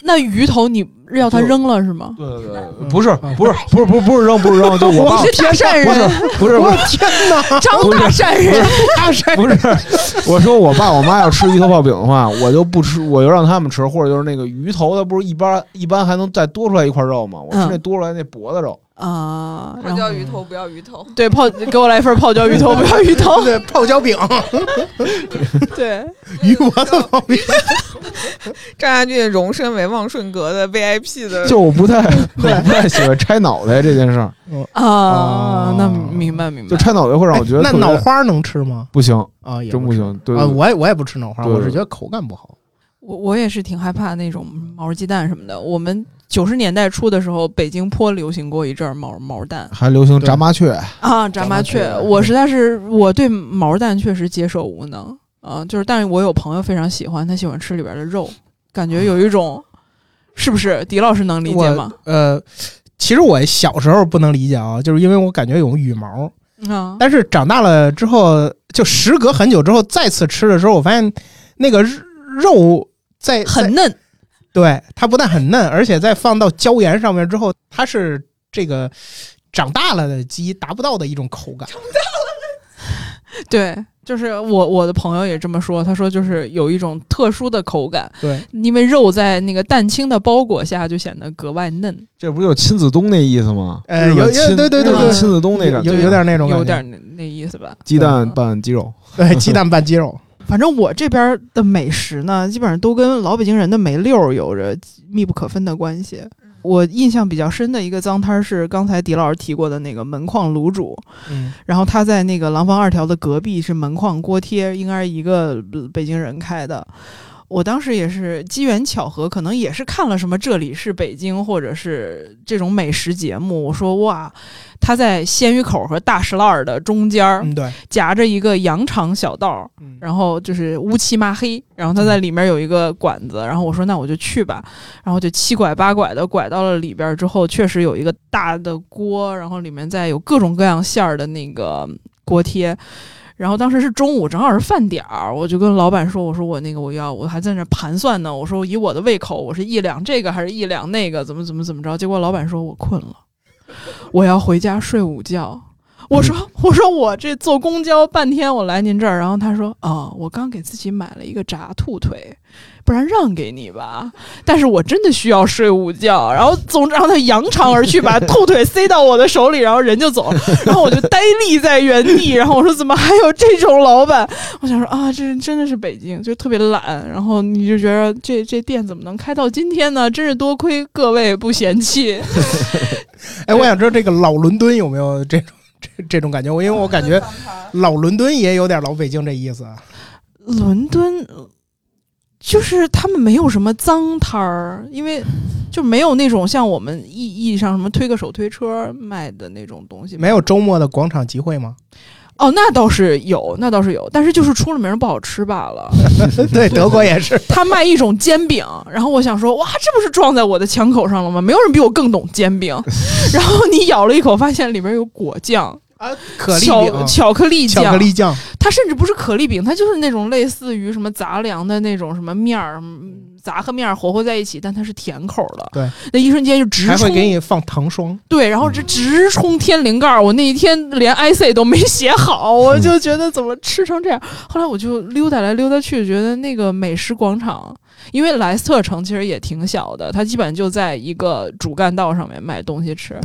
那鱼头你要它扔了是吗？对对对，嗯不是不是不是不是不是扔不是扔，就我爸你是大善不人，是不是不我是天哪！张大善人。大山不是，我说我爸我妈要吃鱼头泡饼的话，我就不吃，我就让他们吃，或者就是那个鱼头它，不是一般一般还能再多出来一块肉吗？我吃嗯那多出来那脖子肉。啊，泡椒鱼头不要鱼头，对泡给我来一份泡椒鱼头，不要鱼头。对泡椒饼、*laughs* 对，鱼丸子泡饼，*laughs* 张家俊荣升为旺顺阁的 VIP 的，就我不太 *laughs* 我不太喜欢拆脑袋这件事儿，啊，那明白明白。就拆脑袋会让我觉得那脑花能吃吗？不行，啊，真不行。对我也我也不吃脑花，对我是觉得口感不好。我我也是挺害怕那种毛鸡蛋什么的。我们九十年代初的时候，北京颇流行过一阵儿毛毛蛋还流行炸麻雀，啊，炸麻雀。我实在是我对毛蛋确实接受无能啊，就是但是我有朋友非常喜欢，他喜欢吃里边的肉，感觉有一种是不是？狄老师能理解吗？呃，其实我小时候不能理解啊，就是因为我感觉有羽毛，啊，但是长大了之后，就时隔很久之后再次吃的时候，我发现那个肉在在很嫩。对它不但很嫩，而且在放到椒盐上面之后，它是这个长大了的鸡达不到的一种口感。*laughs* 对，就是我我的朋友也这么说，他说就是有一种特殊的口感，对，因为肉在那个蛋清的包裹下就显得格外嫩，这不就是亲子冬那意思吗？呃有有亲对对对对亲子冬那个，有有点那种有点那那意思吧。鸡蛋拌鸡肉。*laughs* 对鸡蛋拌鸡肉。反正我这边的美食呢，基本上都跟老北京人的煤溜儿有着密不可分的关系。我印象比较深的一个脏摊儿是刚才狄老师提过的那个门框卤煮，嗯，然后他在那个廊坊二条的隔壁是门框锅贴，应该是一个呃北京人开的。我当时也是机缘巧合，可能也是看了什么《这里是北京》或者是这种美食节目，我说哇，他在鲜鱼口和大石烂儿的中间儿嗯，对，夹着一个羊肠小道然后就是乌漆嘛黑，然后他在里面有一个馆子，然后我说那我就去吧，然后就七拐八拐的拐到了里边儿之后，确实有一个大的锅，然后里面再有各种各样馅儿的那个锅贴。然后当时是中午，正好是饭点儿，我就跟老板说：“我说我那个我要，我还在那盘算呢。我说以我的胃口，我是一两这个还是一两那个，怎么怎么怎么着？结果老板说我困了，我要回家睡午觉。我说我说我这坐公交半天，我来您这儿，然后他说哦，我刚给自己买了一个炸兔腿，不然让给你吧。但是我真的需要睡午觉，然后总之让他扬长而去，把 *laughs* 兔腿塞到我的手里，然后人就走了，然后我就呆立在原地，然后我说怎么还有这种老板？我想说啊，这真的是北京，就特别懒，然后你就觉得这这店怎么能开到今天呢？真是多亏各位不嫌弃。*laughs* 哎，我想知道这个老伦敦有没有这种这这种感觉？我因为我感觉老伦敦也有点老北京这意思。啊伦敦就是他们没有什么脏摊儿，因为就没有那种像我们意意义上什么推个手推车卖的那种东西。没有周末的广场集会吗？哦，那倒是有，那倒是有，但是就是出了名儿不好吃罢了。*laughs* *laughs* 对，德国也是。他卖一种煎饼，然后我想说，哇，这不是撞在我的枪口上了吗？没有人比我更懂煎饼。*laughs* 然后你咬了一口，发现里面有果酱啊，可丽巧饼、巧克力酱，巧克力酱，它甚至不是可丽饼，它就是那种类似于什么杂粮的那种什么面儿，嗯杂和面儿和和在一起，但它是甜口的。对，那一瞬间就直还会冲给你放糖霜。对，然后这直冲天灵盖儿，我那一天连 IC 都没写好，我就觉得怎么吃成这样。后来我就溜达来溜达去，觉得那个美食广场，因为莱斯特城其实也挺小的，它基本就在一个主干道上面卖东西吃，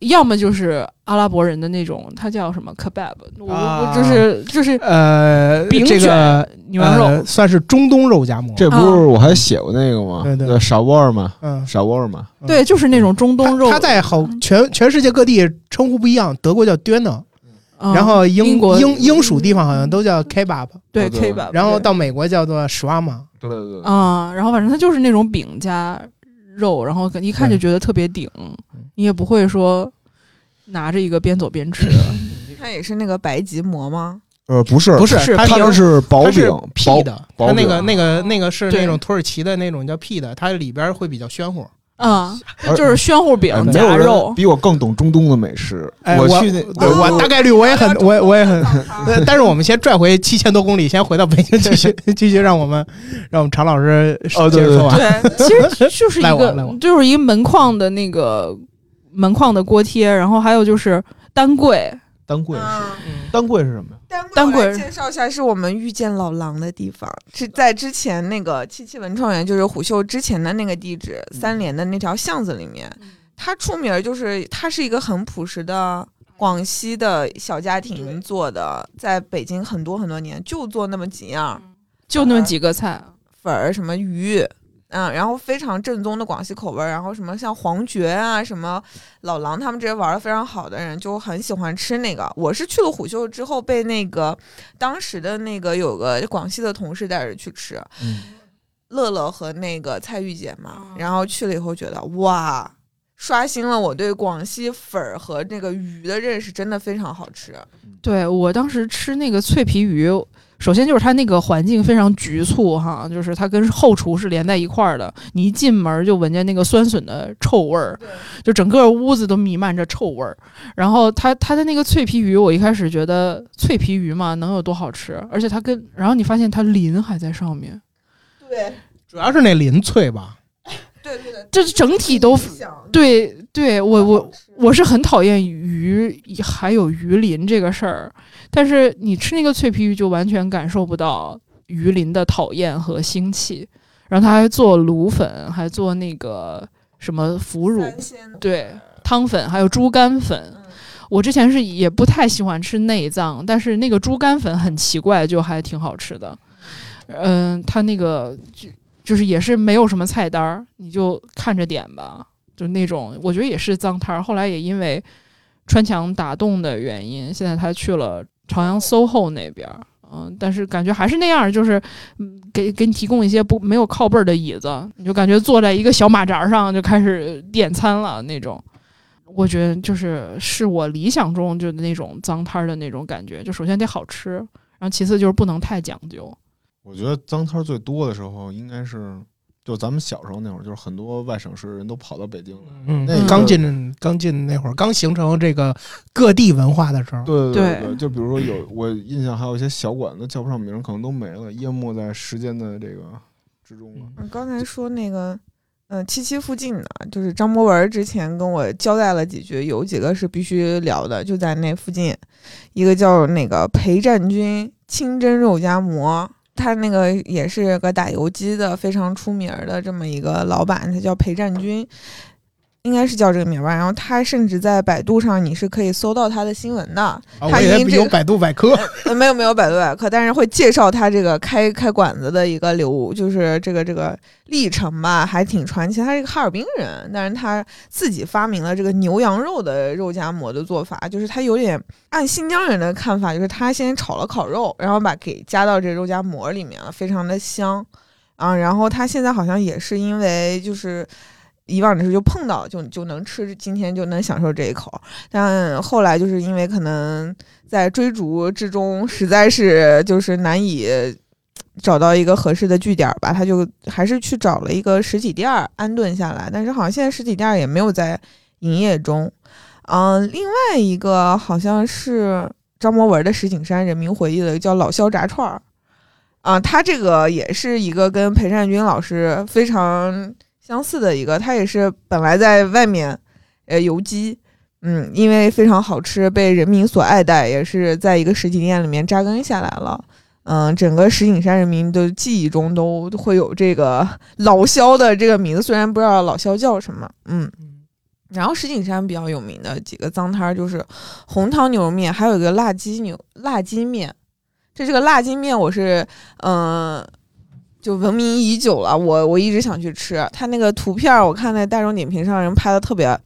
要么就是阿拉伯人的那种，它叫什么 kebab，我啊就是就是呃，饼这个卷牛羊肉。呃算是中东肉夹馍。这不是我还写过那个吗？对对叫傻沃尔玛，嗯，傻沃尔玛。对，就是那种中东肉。它它在好全全世界各地称呼不一样，德国叫 döner，嗯然后英英国英英属地方好像都叫 kebab，对 kebab，然后到美国叫做 shawarma。对对对，啊、然后反正它就是那种饼加肉，然后一看就觉得特别顶，你也不会说拿着一个边走边吃。*laughs* 它也是那个白吉馍吗？呃，不是不是是它它是薄饼薄屁的，它那个那个那个是那种土耳其的那种叫屁的，它里边会比较暄乎。啊、而就是宣乎饼夹肉。比我更懂中东的美食。哎，我去那，对我大概率我也很，我也我也很。但是我们先拽回七千多公里，先回到北京，继续 *laughs* 继续让我们让我们常老师哦对接着说完。对，其实 *laughs* 就是一个就是一个门框的那个门框的锅贴，然后还有就是单柜，丹桂是嗯，丹桂是什么呀？单单我介绍一下，是我们遇见老狼的地方，是在之前那个七七文创园，就是虎嗅之前的那个地址，三联的那条巷子里面。它出名就是它是一个很朴实的广西的小家庭做的，在北京很多很多年，就做那么几样就那么几个菜。粉儿，什么鱼。嗯，然后非常正宗的广西口味儿，然后什么像黄觉啊，什么老狼他们这些玩的非常好的人就很喜欢吃那个。我是去了虎嗅之后，被那个当时的那个有个广西的同事带着去吃，嗯，乐乐和那个蔡玉姐嘛哦，然后去了以后觉得哇，刷新了我对广西粉儿和那个鱼的认识，真的非常好吃。对我当时吃那个脆皮鱼，首先就是它那个环境非常局促哈，就是它跟后厨是连在一块儿的，你一进门就闻见那个酸笋的臭味儿，就整个屋子都弥漫着臭味儿。然后它它的那个脆皮鱼，我一开始觉得脆皮鱼嘛能有多好吃，而且它跟然后你发现它鳞还在上面，对。主要是那鳞脆吧，*laughs* 对对对，这整体都对对，我我我是很讨厌鱼还有鱼鳞这个事儿，但是你吃那个脆皮鱼就完全感受不到鱼鳞的讨厌和腥气。然后他还做卤粉，还做那个什么腐乳，对汤粉，还有猪肝粉。我之前是也不太喜欢吃内脏，但是那个猪肝粉很奇怪，就还挺好吃的。嗯，他那个就就是也是没有什么菜单儿，你就看着点吧，就那种我觉得也是脏摊儿。后来也因为穿墙打洞的原因，现在他去了朝阳 SOHO 那边，嗯，但是感觉还是那样，就是，给给你提供一些不没有靠背儿的椅子，你就感觉坐在一个小马扎上就开始点餐了那种。我觉得就是是我理想中就那种脏摊儿的那种感觉，就首先得好吃，然后其次就是不能太讲究。我觉得脏摊儿最多的时候应该是，就咱们小时候那会儿，就是很多外省市人都跑到北京来。嗯那个刚进刚进那会儿，刚形成这个各地文化的时候，对对对，就比如说有我印象还有一些小馆子叫不上名儿，可能都没了，淹没在时间的这个之中了。嗯，刚才说那个，嗯，七七附近的，就是张博文之前跟我交代了几句，有几个是必须聊的，就在那附近，一个叫那个裴占军清真肉夹馍，他那个也是个打游击的，非常出名的这么一个老板，他叫裴占军。应该是叫这个名儿吧，然后他甚至在百度上你是可以搜到他的新闻的，啊他我以为因这个有百度百科，呃，没有没有百度百科，但是会介绍他这个开开馆子的一个流，就是这个这个历程吧，还挺传奇。他是一个哈尔滨人，但是他自己发明了这个牛羊肉的肉夹馍的做法，就是他有点按新疆人的看法，就是他先炒了烤肉，然后把给加到这肉夹馍里面了，非常的香啊。然后他现在好像也是因为就是。以往的时候就碰到就就能吃，今天就能享受这一口。但后来就是因为可能在追逐之中，实在是就是难以找到一个合适的据点吧，他就还是去找了一个实体店安顿下来。但是好像现在实体店也没有在营业中。嗯，另外一个好像是张博文的石景山人民回忆的叫老肖炸串儿。啊，他这个也是一个跟裴善军老师非常相似的一个，它也是本来在外面，呃，游击，嗯，因为非常好吃，被人民所爱戴，也是在一个实体店里面扎根下来了。嗯，整个石景山人民的记忆中都会有这个老肖的这个名字，虽然不知道老肖叫什么，嗯。然后石景山比较有名的几个脏摊儿就是红汤牛肉面，还有一个辣鸡牛辣鸡面。这这个辣鸡面我是嗯、就闻名已久了，我我一直想去吃。它那个图片儿我看在大众点评上人拍的特别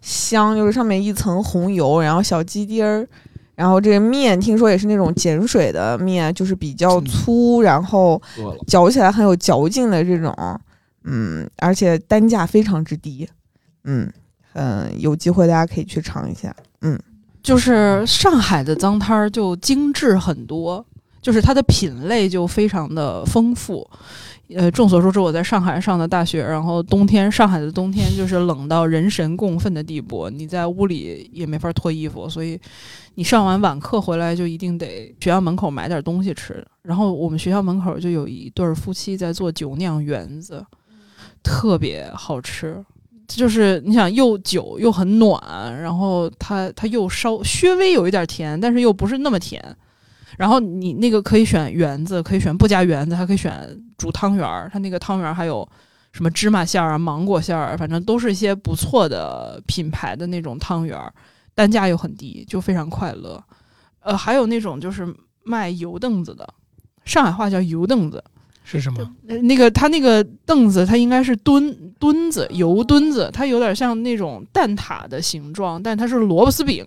香，就是上面一层红油，然后小鸡丁儿，然后这个面听说也是那种碱水的面，就是比较粗，然后，嚼起来很有嚼劲的这种，嗯，而且单价非常之低，嗯嗯，有机会大家可以去尝一下，嗯就是上海的脏摊儿就精致很多，就是它的品类就非常的丰富。呃，众所周知，我在上海上的大学，然后冬天上海的冬天就是冷到人神共愤的地步，你在屋里也没法脱衣服，所以你上完晚课回来就一定得学校门口买点东西吃。然后我们学校门口就有一对夫妻在做酒酿圆子，特别好吃。就是你想又久又很暖，然后它它又稍稍微有一点甜，但是又不是那么甜。然后你那个可以选圆子，可以选不加圆子，还可以选煮汤圆儿。它那个汤圆儿还有什么芝麻馅儿啊、芒果馅儿，反正都是一些不错的品牌的那种汤圆儿，单价又很低，就非常快乐。呃，还有那种就是卖油凳子的，上海话叫油凳子，是什么？那个它那个凳子，它应该是墩墩子油墩子，它有点像那种蛋挞的形状，但它是萝卜丝饼，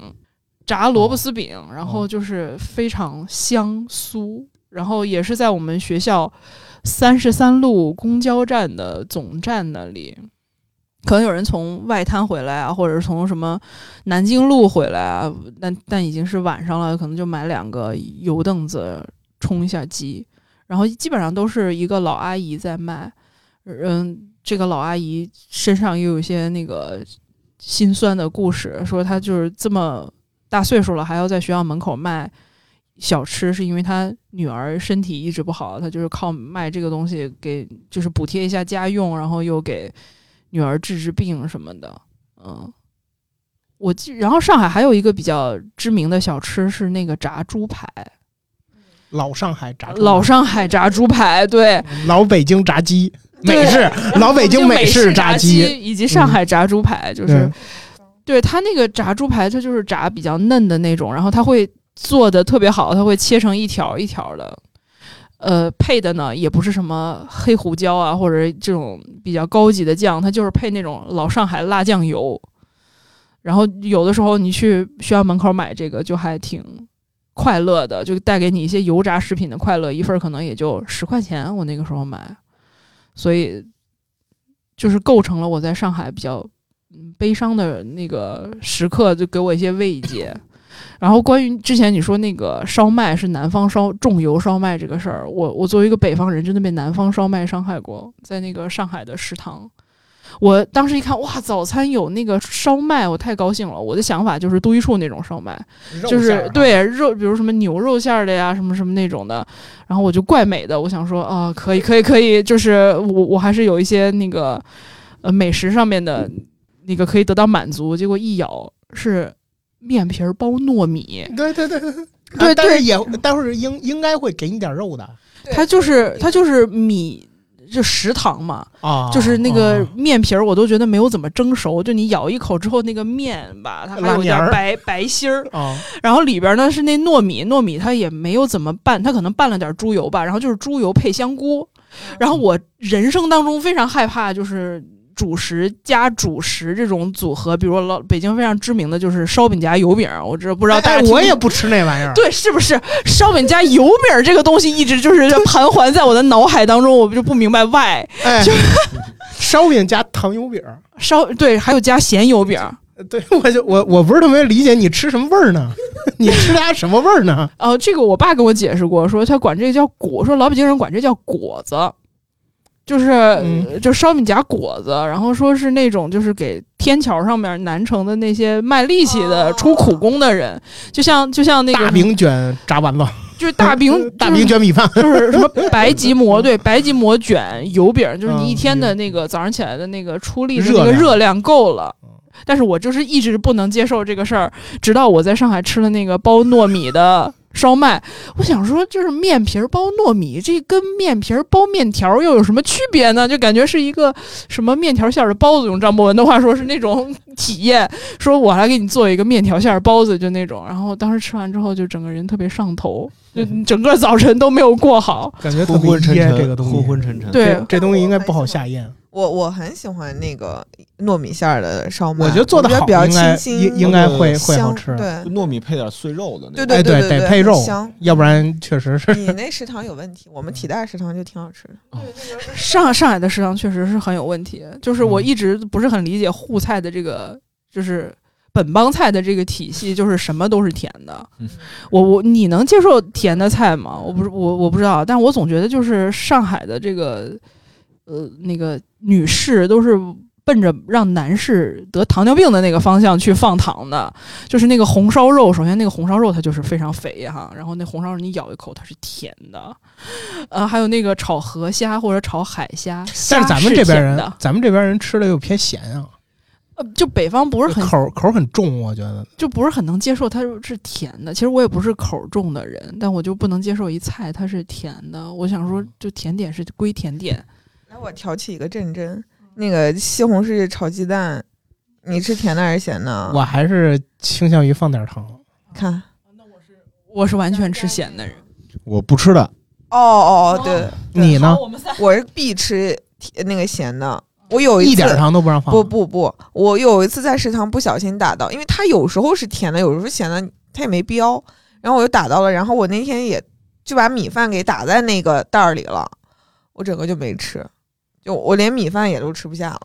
炸萝卜丝饼，然后就是非常香酥，然后也是在我们学校三十三路公交站的总站那里。可能有人从外滩回来啊，或者是从什么南京路回来啊，但但已经是晚上了，可能就买两个油凳子充一下饥。然后基本上都是一个老阿姨在卖，嗯，这个老阿姨身上又有一些那个心酸的故事，说她就是这么大岁数了，还要在学校门口卖小吃，是因为他女儿身体一直不好，他就是靠卖这个东西给就是补贴一下家用，然后又给女儿治治病什么的，嗯。我记，然后上海还有一个比较知名的小吃是那个炸猪排，老上海炸老上海炸猪排，对，老北京炸鸡，美式老北京美式炸鸡，以及上海炸猪排，就是对对它那个炸猪排，它就是炸比较嫩的那种，然后它会做的特别好，它会切成一条一条的。呃，配的呢也不是什么黑胡椒啊，或者这种比较高级的酱，它就是配那种老上海辣酱油。然后有的时候你去学校门口买这个，就还挺快乐的，就带给你一些油炸食品的快乐。一份可能也就十块钱，我那个时候买，所以就是构成了我在上海比较悲伤的那个时刻，就给我一些慰藉。*coughs* 然后关于之前你说那个烧麦是南方烧重油烧麦这个事儿，我我作为一个北方人，真的被南方烧麦伤害过，在那个上海的食堂。我当时一看，哇，早餐有那个烧麦，我太高兴了。我的想法就是都一处那种烧麦，就是对肉，比如什么牛肉馅儿的呀，什么什么那种的。然后我就怪美的，我想说啊，可以，可以，可以，就是我我还是有一些那个呃美食上面的那个可以得到满足。结果一咬是面皮儿包糯米，对对对对对啊但是也待会儿应应该会给你点肉的它就是它就是米。就食堂嘛，啊，就是那个啊面皮儿，我都觉得没有怎么蒸熟。就你咬一口之后，那个面吧，它还有点白白心儿，啊，然后里边呢是那糯米，糯米它也没有怎么拌，它可能拌了点猪油吧，然后就是猪油配香菇。然后我人生当中非常害怕就是主食加主食这种组合，比如老北京非常知名的就是烧饼加油饼，我知不知道大家哎听没我也不吃那玩意儿。对，是不是烧饼加油饼这个东西一直就是盘桓在我的脑海当中，我就不明白 why 哎，*laughs* 烧饼加糖油饼儿。烧对，还有加咸油饼。对，*laughs* 我就我我不是特别理解你吃什么味儿呢？*laughs* 你吃它什么味儿呢？哦，这个我爸跟我解释过，说他管这个叫果，说老北京人管这叫果子，就是、嗯。就烧饼夹果子，然后说是那种就是给天桥上面南城的那些卖力气的、哦。出苦工的人，就像就像那个大饼卷炸丸子，就是大饼 *laughs* 大饼卷米饭。*laughs* 就是什么白吉馍，对，白吉馍卷油饼，就是你一天的嗯。那个早上起来的那个出力的那个热量够了。嗯。但是我就是一直不能接受这个事儿，直到我在上海吃了那个包糯米的烧麦，我想说，就是面皮儿包糯米，这跟面皮儿包面条又有什么区别呢？就感觉是一个什么面条馅儿的包子，用张博文的话说是那种 *laughs* 体验，说我来给你做一个面条馅儿包子，就那种。然后当时吃完之后，就整个人特别上头，就整个早晨都没有过好。感觉昏昏沉沉，这个东西，昏昏沉沉。对这这东西应该不好下咽。我我很喜欢那个糯米馅儿的烧麦，我觉得做的好比较应该清新，应应该会会好吃。对糯米配点碎肉的那对种，对，对对得配肉香，要不然确实是。你那食堂有问题，我们体大食堂就挺好吃的。上上海的食堂确实是很有问题，就是我嗯一直不是很理解沪菜的这个，就是本帮菜的这个体系，就是什么都是甜的嗯。我我你能接受甜的菜吗？我不是我我不知道，但我总觉得就是上海的这个呃那个女士都是。奔着让男士得糖尿病的那个方向去放糖的，就是那个红烧肉。首先，那个红烧肉它就是非常肥哈，然后那红烧肉你咬一口它是甜的，呃，还有那个炒河虾或者炒海虾，但是咱们这边人，咱们这边人吃的又偏咸啊，呃，就北方不是很口口很重，我觉得。就不是很能接受它是甜的。其实我也不是口重的人，但我就不能接受一菜它是甜的。我想说，就甜点是归甜点。来，我挑起一个阵阵，那个西红柿炒鸡蛋，你吃甜的还是咸的？我还是倾向于放点糖。看，那我是我是完全吃咸的人。我不吃的。哦哦哦，对，你呢？我们仨我是必吃甜那个咸的。我有次一点糖都不让放。不不不，我有一次在食堂不小心打到，因为它有时候是甜的，有时候咸的，它也没标，然后我就打到了，然后我那天也就把米饭给打在那个袋儿里了，我整个就没吃，就我连米饭也都吃不下了，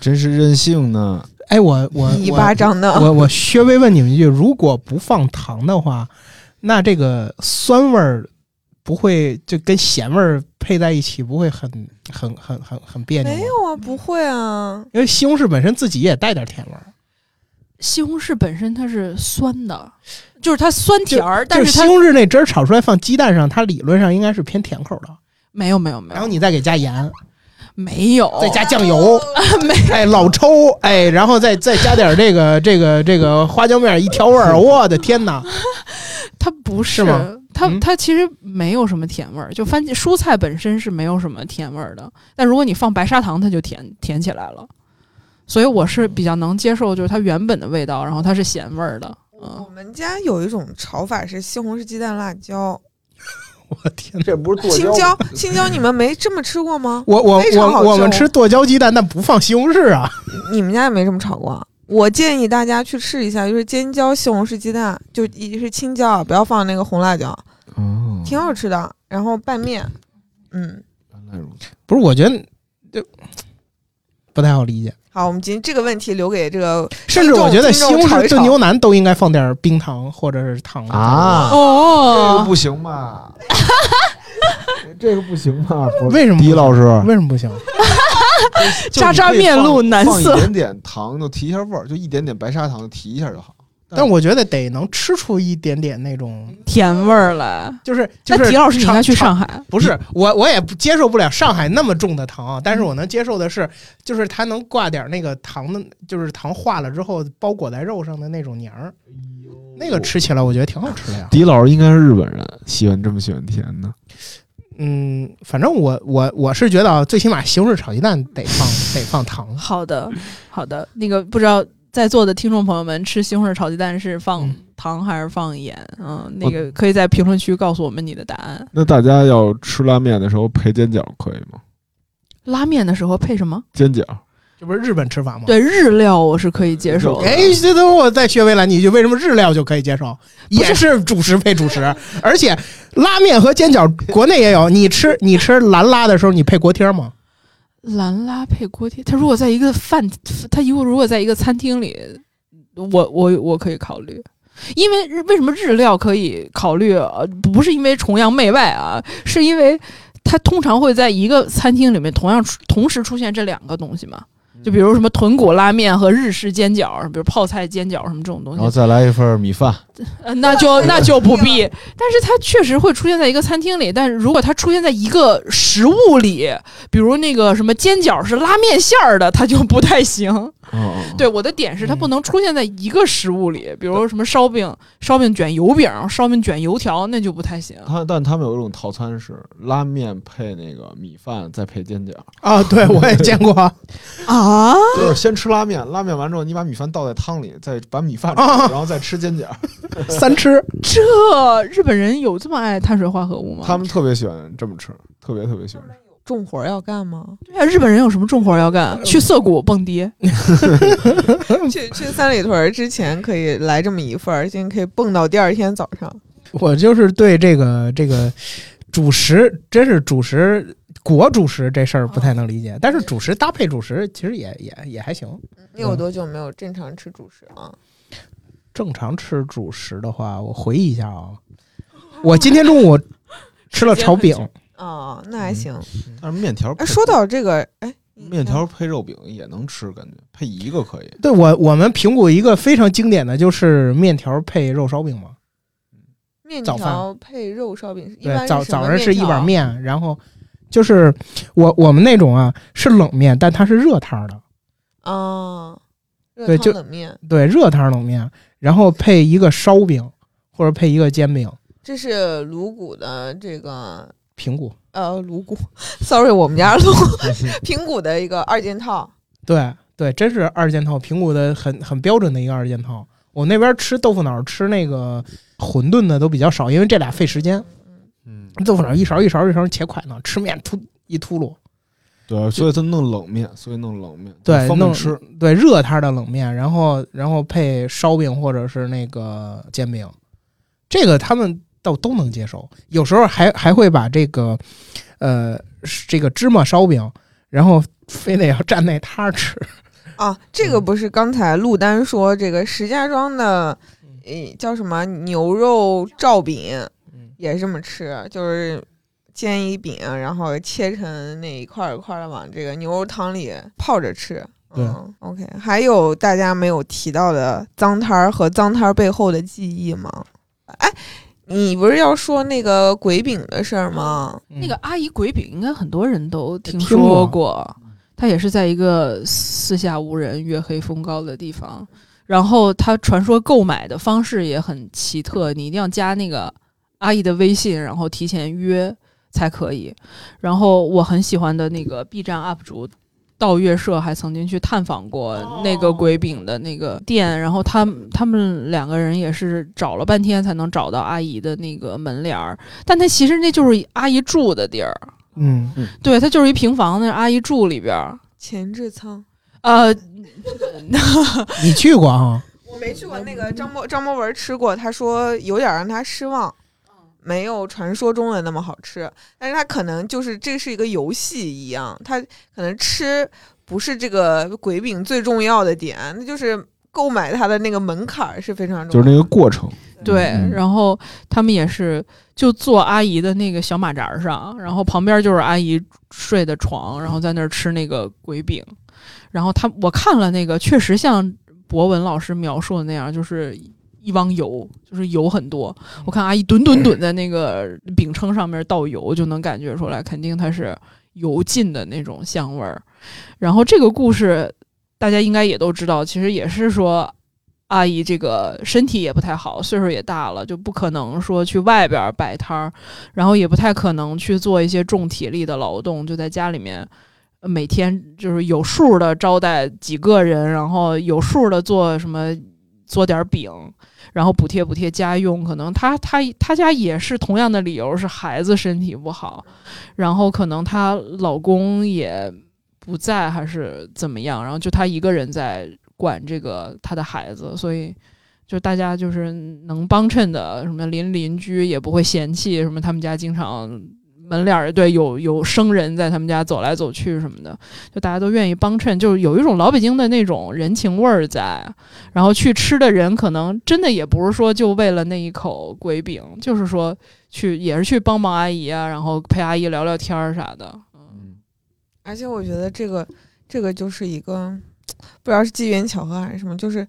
真是任性呢！哎，我我一我巴掌呢。我我稍微问你们一句，如果不放糖的话，那这个酸味儿不会就跟咸味儿配在一起，不会很很很很很别扭没？有啊，不会啊，因为西红柿本身自己也带点甜味儿，西红柿本身它是酸的，就是它酸甜儿，但就是西红柿那汁儿炒出来放鸡蛋上，它理论上应该是偏甜口的。没有没有没有，然后你再给加盐，没有。再加酱油，*laughs* 没哎，老抽，哎，然后再再加点这个这个这个花椒面一调味儿，*laughs* 我的天哪！它不是吗？它嗯？它其实没有什么甜味儿，就番茄蔬菜本身是没有什么甜味儿的，但如果你放白砂糖，它就甜甜起来了。所以我是比较能接受，就是它原本的味道，然后它是咸味儿的。嗯。我，们家有一种炒法是西红柿鸡蛋辣椒，*laughs* 我天！这不是剁青椒，青椒你们没这么吃过吗？*laughs* 我我我我们吃剁椒鸡蛋，但不放西红柿啊。你们家也没这么炒过啊？我建议大家去试一下，就是尖椒西红柿鸡蛋，就一是青椒啊，不要放那个红辣椒，哦，挺好吃的。然后拌面，嗯，原来如此。不是，我觉得就不太好理解。好，我们今这个问题留给这个甚至我觉得西红柿炖牛腩都应该放点冰糖或者是糖啊哦这个哦，不行吧？这个不行吧？*laughs* 不是 *laughs* 为什么李老师，为什么不行？就 *laughs* 渣渣面露难色放一点点糖就提一下味儿，就一点点白砂糖提一下就好。但我觉得得能吃出一点点那种，甜味儿来。就是就是那狄老师，你应该去上海。不是我，我也不接受不了上海那么重的糖啊，但是我能接受的是，就是它能挂点那个糖的，就是糖化了之后包裹在肉上的那种黏儿，那个吃起来我觉得挺好吃的呀。狄老师应该是日本人，喜欢这么喜欢甜的。嗯，反正我我我是觉得啊，最起码西红柿炒鸡蛋得放得放糖。好的，好的。那个不知道在座的听众朋友们吃西红柿炒鸡蛋是放嗯糖还是放盐？嗯，那个可以在评论区告诉我们你的答案。那大家要吃拉面的时候配煎饺可以吗？拉面的时候配什么？煎饺这不是日本吃法吗？。对日料我是可以接受的。哎，这等我再学未来，你就为什么日料就可以接受？也是主食配主食，*laughs* 而且拉面和煎饺国内也有。你吃你吃兰拉的时候，你配锅贴吗？蓝拉配锅贴，他如果在一个饭，他如果如果在一个餐厅里，我我我可以考虑，因为日为什么日料可以考虑？呃，不是因为崇洋媚外啊，是因为它通常会在一个餐厅里面同样同时出现这两个东西嘛。就比如什么豚骨拉面和日式煎饺，比如泡菜煎饺什么这种东西然后，再来一份米饭，呃，那就 *laughs* 那就不必。*laughs* 但是它确实会出现在一个餐厅里，但是如果它出现在一个食物里，比如那个什么煎饺是拉面馅儿的，它就不太行。嗯，对，我的点是它不能出现在一个食物里，比如什么烧饼、烧饼卷油饼、烧饼卷油条，那就不太行。他但他们有一种套餐是拉面配那个米饭，再配煎饺，啊，对我也见过。啊，*laughs* 就是先吃拉面，拉面完之后你把米饭倒在汤里，再把米饭吃，啊然后再吃煎饺。*laughs* 三吃，*laughs* 这日本人有这么爱碳水化合物吗？他们特别喜欢这么吃，特别特别喜欢吃。重活要干吗？对啊，日本人有什么重活要干？去涩谷蹦迪。*laughs* 去去三里屯之前可以来这么一份儿，现在可以蹦到第二天早上。我就是对这个这个主食，真是主食裹主食这事儿不太能理解。但是主食搭配主食，其实也也也还行。你有多久没有正常吃主食了？正常吃主食的话，我回忆一下啊，我今天中午吃了炒饼，*laughs* 哦，那还行。但是面条配，哎，说到这个，哎，面条配肉饼也能吃，感觉配一个可以。对我我们评估一个非常经典的就是面条配肉烧饼嘛。面条配肉烧饼，一般对，早早上是一碗面面，然后就是我我们那种啊是冷面，但它是热汤的，条啊，热汤对就冷面，对，热汤冷面，然后配一个烧饼或者配一个煎饼，这是鲁谷的这个平谷。呃鲁谷，*laughs* sorry，我们家鲁 *laughs* 平谷的一个二件套。对对，真是二件套，平谷的很很标准的一个二件套。我那边吃豆腐脑吃那个馄饨的都比较少，因为这俩费时间。嗯，豆腐脑一勺一勺一勺切块呢，吃面突一秃噜。对，所以他弄冷面，所以弄冷面，对，弄方便吃。对热摊的冷面，然后然后配烧饼或者是那个煎饼，这个他们倒都能接受。有时候还还会把这个呃这个芝麻烧饼，然后非得要蘸那汤儿吃。啊，这个不是刚才陆丹说这个石家庄的，呃，叫什么牛肉罩饼，嗯也是这么吃，就是煎一饼，然后切成那一块儿一块儿的往这个牛肉汤里泡着吃。对嗯，OK，还有大家没有提到的脏摊儿和脏摊儿背后的记忆吗？哎，你不是要说那个鬼饼的事儿吗？嗯那个阿姨鬼饼应该很多人都听说过，它也是在一个四下无人、月黑风高的地方。然后它传说购买的方式也很奇特，你一定要加那个阿姨的微信，然后提前约才可以。然后我很喜欢的那个 B 站 UP 主道月社还曾经去探访过那个鬼饼的那个店，然后他他们两个人也是找了半天才能找到阿姨的那个门帘儿，但他其实那就是阿姨住的地儿，嗯，对，他就是一平房，那是阿姨住里边儿。前置仓。呃，*laughs* 你去过啊？我没去过那个张博张博文吃过，他说有点让他失望，没有传说中的那么好吃。但是它可能就是这是一个游戏一样，它可能吃不是这个鬼饼最重要的点，那就是购买它的那个门槛儿是非常重要的。就是那个过程。对，嗯然后他们也是就坐阿姨的那个小马扎上，然后旁边就是阿姨睡的床，然后在那儿吃那个鬼饼。然后他我看了那个，确实像博文老师描述的那样，就是一汪油，就是油很多。我看阿姨吨吨吨在那个饼铛上面倒油，就能感觉出来，肯定它是油浸的那种香味儿。然后这个故事大家应该也都知道，其实也是说阿姨这个身体也不太好，岁数也大了，就不可能说去外边儿摆摊儿，然后也不太可能去做一些重体力的劳动，就在家里面。呃每天就是有数的招待几个人，然后有数的做什么做点儿饼，然后补贴补贴家用。可能她她她家也是同样的理由，是孩子身体不好，然后可能她老公也不在还是怎么样，然后就她一个人在管这个她的孩子，所以就大家就是能帮衬的，什么邻邻居也不会嫌弃，什么他们家经常门脸儿对有有生人在他们家走来走去什么的，就大家都愿意帮衬，就是有一种老北京的那种人情味儿在。然后去吃的人可能真的也不是说就为了那一口鬼饼，就是说去也是去帮帮阿姨啊，然后陪阿姨聊聊天儿啥的。嗯而且我觉得这个这个就是一个 *tsk* 不知道是机缘巧合还是什么，就是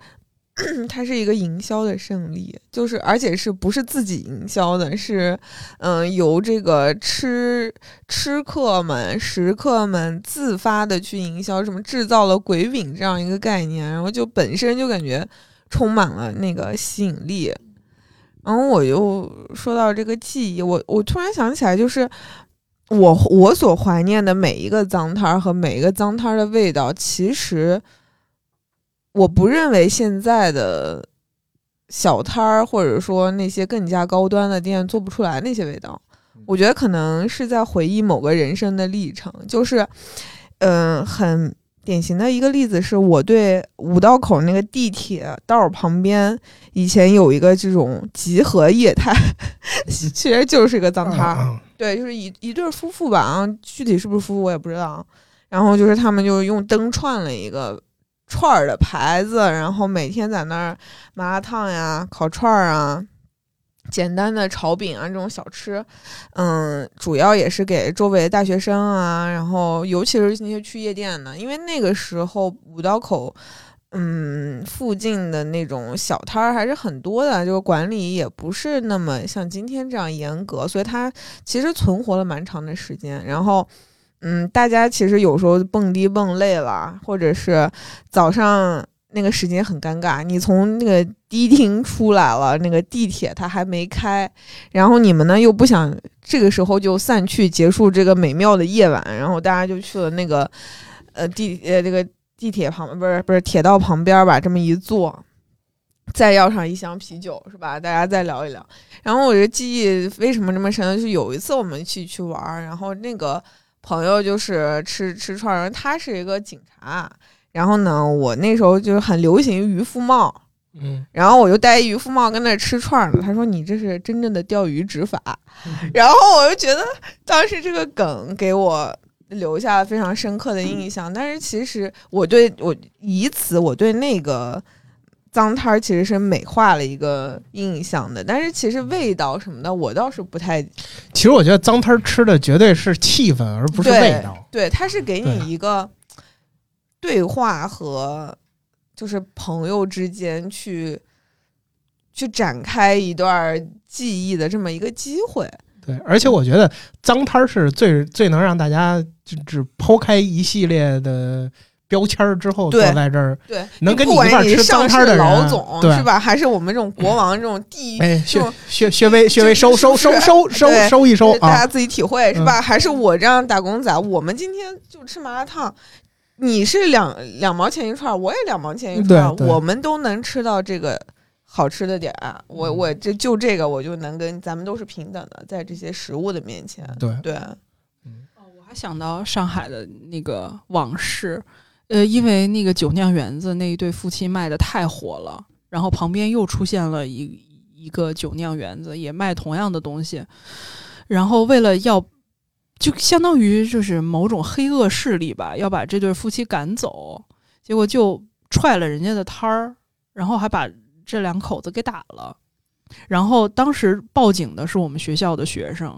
*clears throat* 它是一个营销的胜利，就是而且是不是自己营销的，是嗯、由这个吃吃客们、食客们自发的去营销，什么制造了鬼饼这样一个概念，然后就本身就感觉充满了那个吸引力。然后我又说到这个记忆，我我突然想起来，就是我我所怀念的每一个脏摊儿和每一个脏摊儿的味道，其实我不认为现在的小摊儿或者说那些更加高端的店做不出来那些味道。我觉得可能是在回忆某个人生的历程，就是，嗯、很典型的一个例子是我对五道口那个地铁道旁边以前有一个这种集合业态，*laughs* 其实就是一个脏摊儿。嗯对，就是一一对夫妇吧，啊，具体是不是夫妇我也不知道。然后就是他们就用灯串了一个串儿的牌子，然后每天在那儿麻辣烫呀、烤串儿啊、简单的炒饼啊这种小吃，嗯，主要也是给周围大学生啊，然后尤其是那些去夜店的，因为那个时候五道口。嗯，附近的那种小摊儿还是很多的，就是管理也不是那么像今天这样严格，所以它其实存活了蛮长的时间。然后，嗯，大家其实有时候蹦迪蹦累了，或者是早上那个时间很尴尬，你从那个迪厅出来了，那个地铁它还没开，然后你们呢又不想这个时候就散去结束这个美妙的夜晚，然后大家就去了那个呃地呃这个地铁旁不是不是铁道旁边吧，这么一坐。再要上一箱啤酒是吧？大家再聊一聊。然后我这记忆为什么这么深？就是有一次我们去去玩，然后那个朋友就是吃吃串儿，他是一个警察。然后呢，我那时候就是很流行渔夫帽，嗯，然后我就戴渔夫帽跟那吃串儿呢。他说你这是真正的钓鱼执法。然后我就觉得当时这个梗给我留下了非常深刻的印象。但是其实我对我以此我对那个脏摊儿其实是美化了一个印象的。但是其实味道什么的，我倒是不太其实我觉得脏摊儿吃的绝对是气氛，而不是味道。对，它是给你一个对话和就是朋友之间去去展开一段记忆的这么一个机会。对，而且我觉得脏摊儿是最最能让大家就只抛开一系列的标签儿之后，坐在这儿，对，能跟你不管你一块吃脏上摊儿的市老总是吧？还是我们这种国王这种地域，哎，就薛薛薛微薛微收收收收收收一收啊！大家自己体会是吧？还是我这样打工仔，我们今天就吃麻辣烫。你是两两毛钱一串儿，我也两毛钱一串我们都能吃到这个好吃的点儿。我嗯我这就这个，我就能跟咱们都是平等的，在这些食物的面前。对对，哦我还想到上海的那个往事，呃，因为那个酒酿园子那一对夫妻卖的太火了，然后旁边又出现了一一个酒酿园子，也卖同样的东西，然后为了要。就相当于就是某种黑恶势力吧，要把这对夫妻赶走，结果就踹了人家的摊儿，然后还把这两口子给打了。然后当时报警的是我们学校的学生，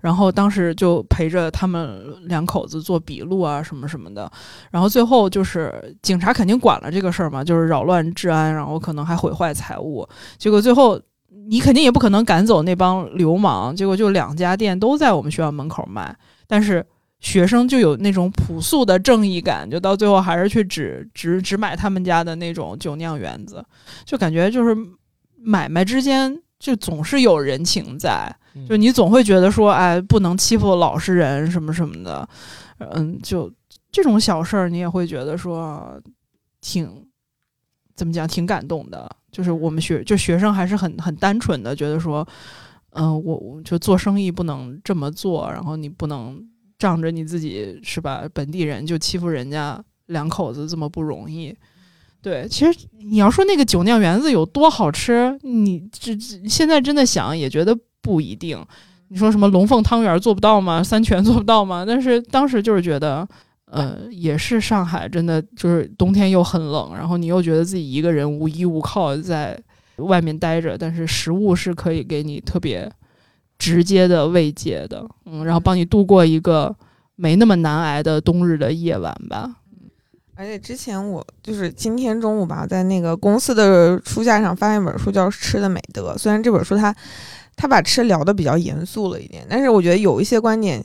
然后当时就陪着他们两口子做笔录啊，什么什么的。然后最后就是警察肯定管了这个事儿嘛，就是扰乱治安，然后可能还毁坏财物。结果最后你肯定也不可能赶走那帮流氓，结果就两家店都在我们学校门口卖，但是。学生就有那种朴素的正义感，就到最后还是去只只只买他们家的那种酒酿园子，就感觉就是买卖之间就总是有人情在，就你总会觉得说，哎，不能欺负老实人什么什么的，嗯，就这种小事儿，你也会觉得说挺怎么讲，挺感动的。就是我们学就学生还是很很单纯的，觉得说，嗯、我我就做生意不能这么做，然后你不能仗着你自己是吧本地人就欺负人家两口子这么不容易。对，其实你要说那个酒酿圆子有多好吃，你这这现在真的想也觉得不一定。你说什么龙凤汤圆做不到吗？三全做不到吗？但是当时就是觉得，呃，也是上海真的就是冬天又很冷，然后你又觉得自己一个人无依无靠在外面待着，但是食物是可以给你特别直接的慰藉的，嗯，然后帮你度过一个没那么难挨的冬日的夜晚吧。而且之前我就是今天中午吧，在那个公司的书架上发现一本书，叫《吃的美德》。虽然这本书它它把吃聊的比较严肃了一点，但是我觉得有一些观点，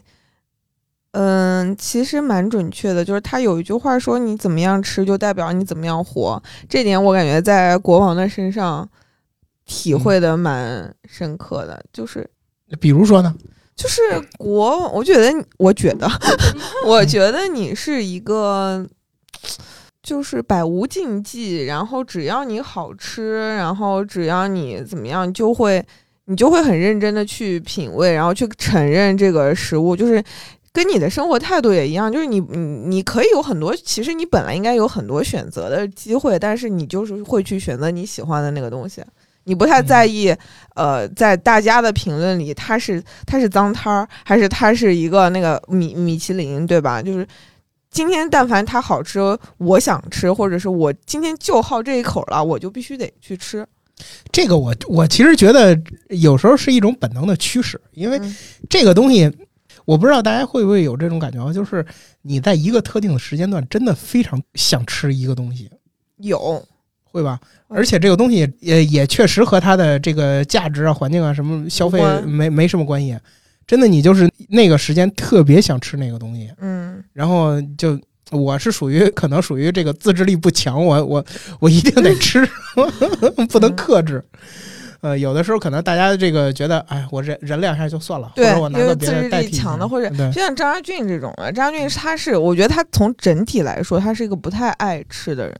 嗯，其实蛮准确的。就是他有一句话说：“你怎么样吃，就代表你怎么样活。”这点我感觉在国王的身上体会的蛮深刻的。就是比如说呢？就是国，我觉得，我觉得，*laughs* 我觉得你是一个。就是百无禁忌，然后只要你好吃，然后只要你怎么样，就会你就会很认真的去品味，然后去承认这个食物，就是跟你的生活态度也一样，就是你你你可以有很多，其实你本来应该有很多选择的机会，但是你就是会去选择你喜欢的那个东西，你不太在意，呃，在大家的评论里，它是它是脏摊儿，还是它是一个那个米米其林，对吧？就是。今天但凡它好吃，我想吃，或者是我今天就好这一口了，我就必须得去吃。这个我我其实觉得有时候是一种本能的驱使，因为这个东西，我不知道大家会不会有这种感觉，就是你在一个特定的时间段，真的非常想吃一个东西，有会吧？而且这个东西也也确实和它的这个价值啊、环境啊什么消费没没什么关系。真的，你就是那个时间特别想吃那个东西，嗯，然后就我是属于可能属于这个自制力不强，我我我一定得吃，*laughs* 不能克制。呃，有的时候可能大家这个觉得，哎，我忍忍两下就算了，或者我拿个别的代替。强的，或者就像张家俊这种的，张家俊他是，我觉得他从整体来说，他是一个不太爱吃的人，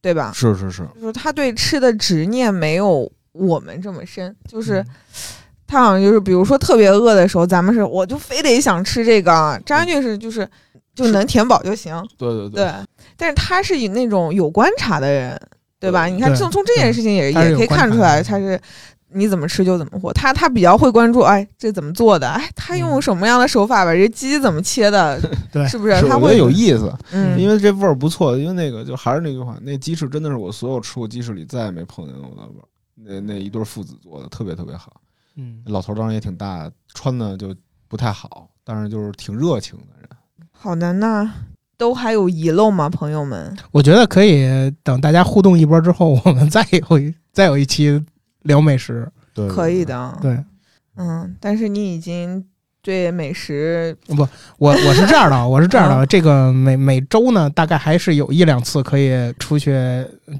对吧？是是是，就是他对吃的执念没有我们这么深，就是。他好像就是，比如说特别饿的时候，咱们是我就非得想吃这个。张家俊是就是就能填饱就行。对对对。但是他是以那种有观察的人，对吧？你看，从从这件事情也也可以看出来，他是你怎么吃就怎么活。他他比较会关注，哎，这怎么做的？哎，他用什么样的手法把这鸡怎么切的？*laughs* 对，是不是？他会有意思。嗯，因为这味儿不错。因为那个就还是那句话，那鸡翅真的是我所有吃过鸡翅里再也没碰见过的味儿。那那一对父子做的特别特别好。嗯，老头当然也挺大，穿的就不太好，但是就是挺热情的人。好的，那都还有遗漏吗，朋友们？我觉得可以等大家互动一波之后，我们再有一再有一期聊美食。对，可以的。对，嗯，但是你已经对美食不，我我是这样的，我是这样的，这个每每周呢，大概还是有一两次可以出去，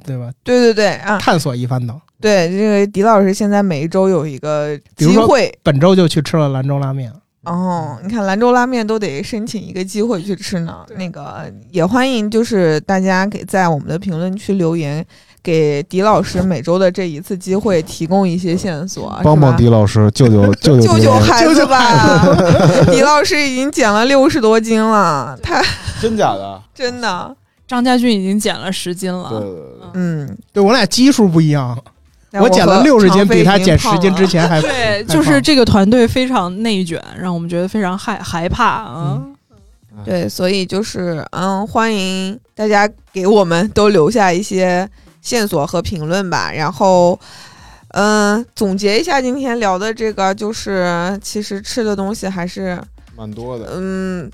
对吧？对对对啊，探索一番的。对，这个狄老师现在每一周有一个机会，本周就去吃了兰州拉面。哦，你看兰州拉面都得申请一个机会去吃呢。那个也欢迎，就是大家给在我们的评论区留言，给狄老师每周的这一次机会提供一些线索，帮帮狄老师，救救 *laughs* 救救救孩子吧！*laughs* 狄老师已经减了六十多斤了，他 *laughs* 真假的？真的，张家俊已经减了十斤了。嗯，对我俩基数不一样。我减了六十斤，比他减十斤之前还 *laughs* 对，就是这个团队非常内卷，让我们觉得非常害害怕啊。对，所以就是嗯，欢迎大家给我们都留下一些线索和评论吧。然后嗯，总结一下今天聊的这个，就是其实吃的东西还是蛮多的。嗯。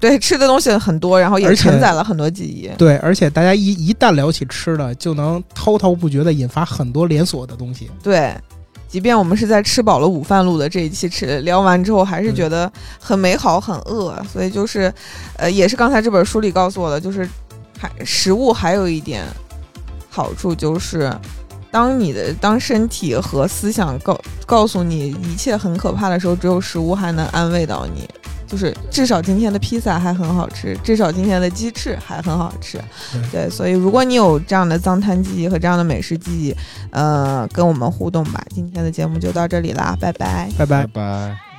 对，吃的东西很多，然后也承载了很多记忆。对，而且大家一一旦聊起吃的，就能滔滔不绝的引发很多连锁的东西。对，即便我们是在吃饱了午饭录的这一期，吃聊完之后还是觉得很美好、很饿。所以就是，呃，也是刚才这本书里告诉我的，就是还食物还有一点好处，就是当你的当身体和思想告告诉你一切很可怕的时候，只有食物还能安慰到你。就是至少今天的披萨还很好吃，至少今天的鸡翅还很好吃，对，所以如果你有这样的脏摊记忆和这样的美食记忆，呃，跟我们互动吧。今天的节目就到这里啦，拜拜，拜拜，拜。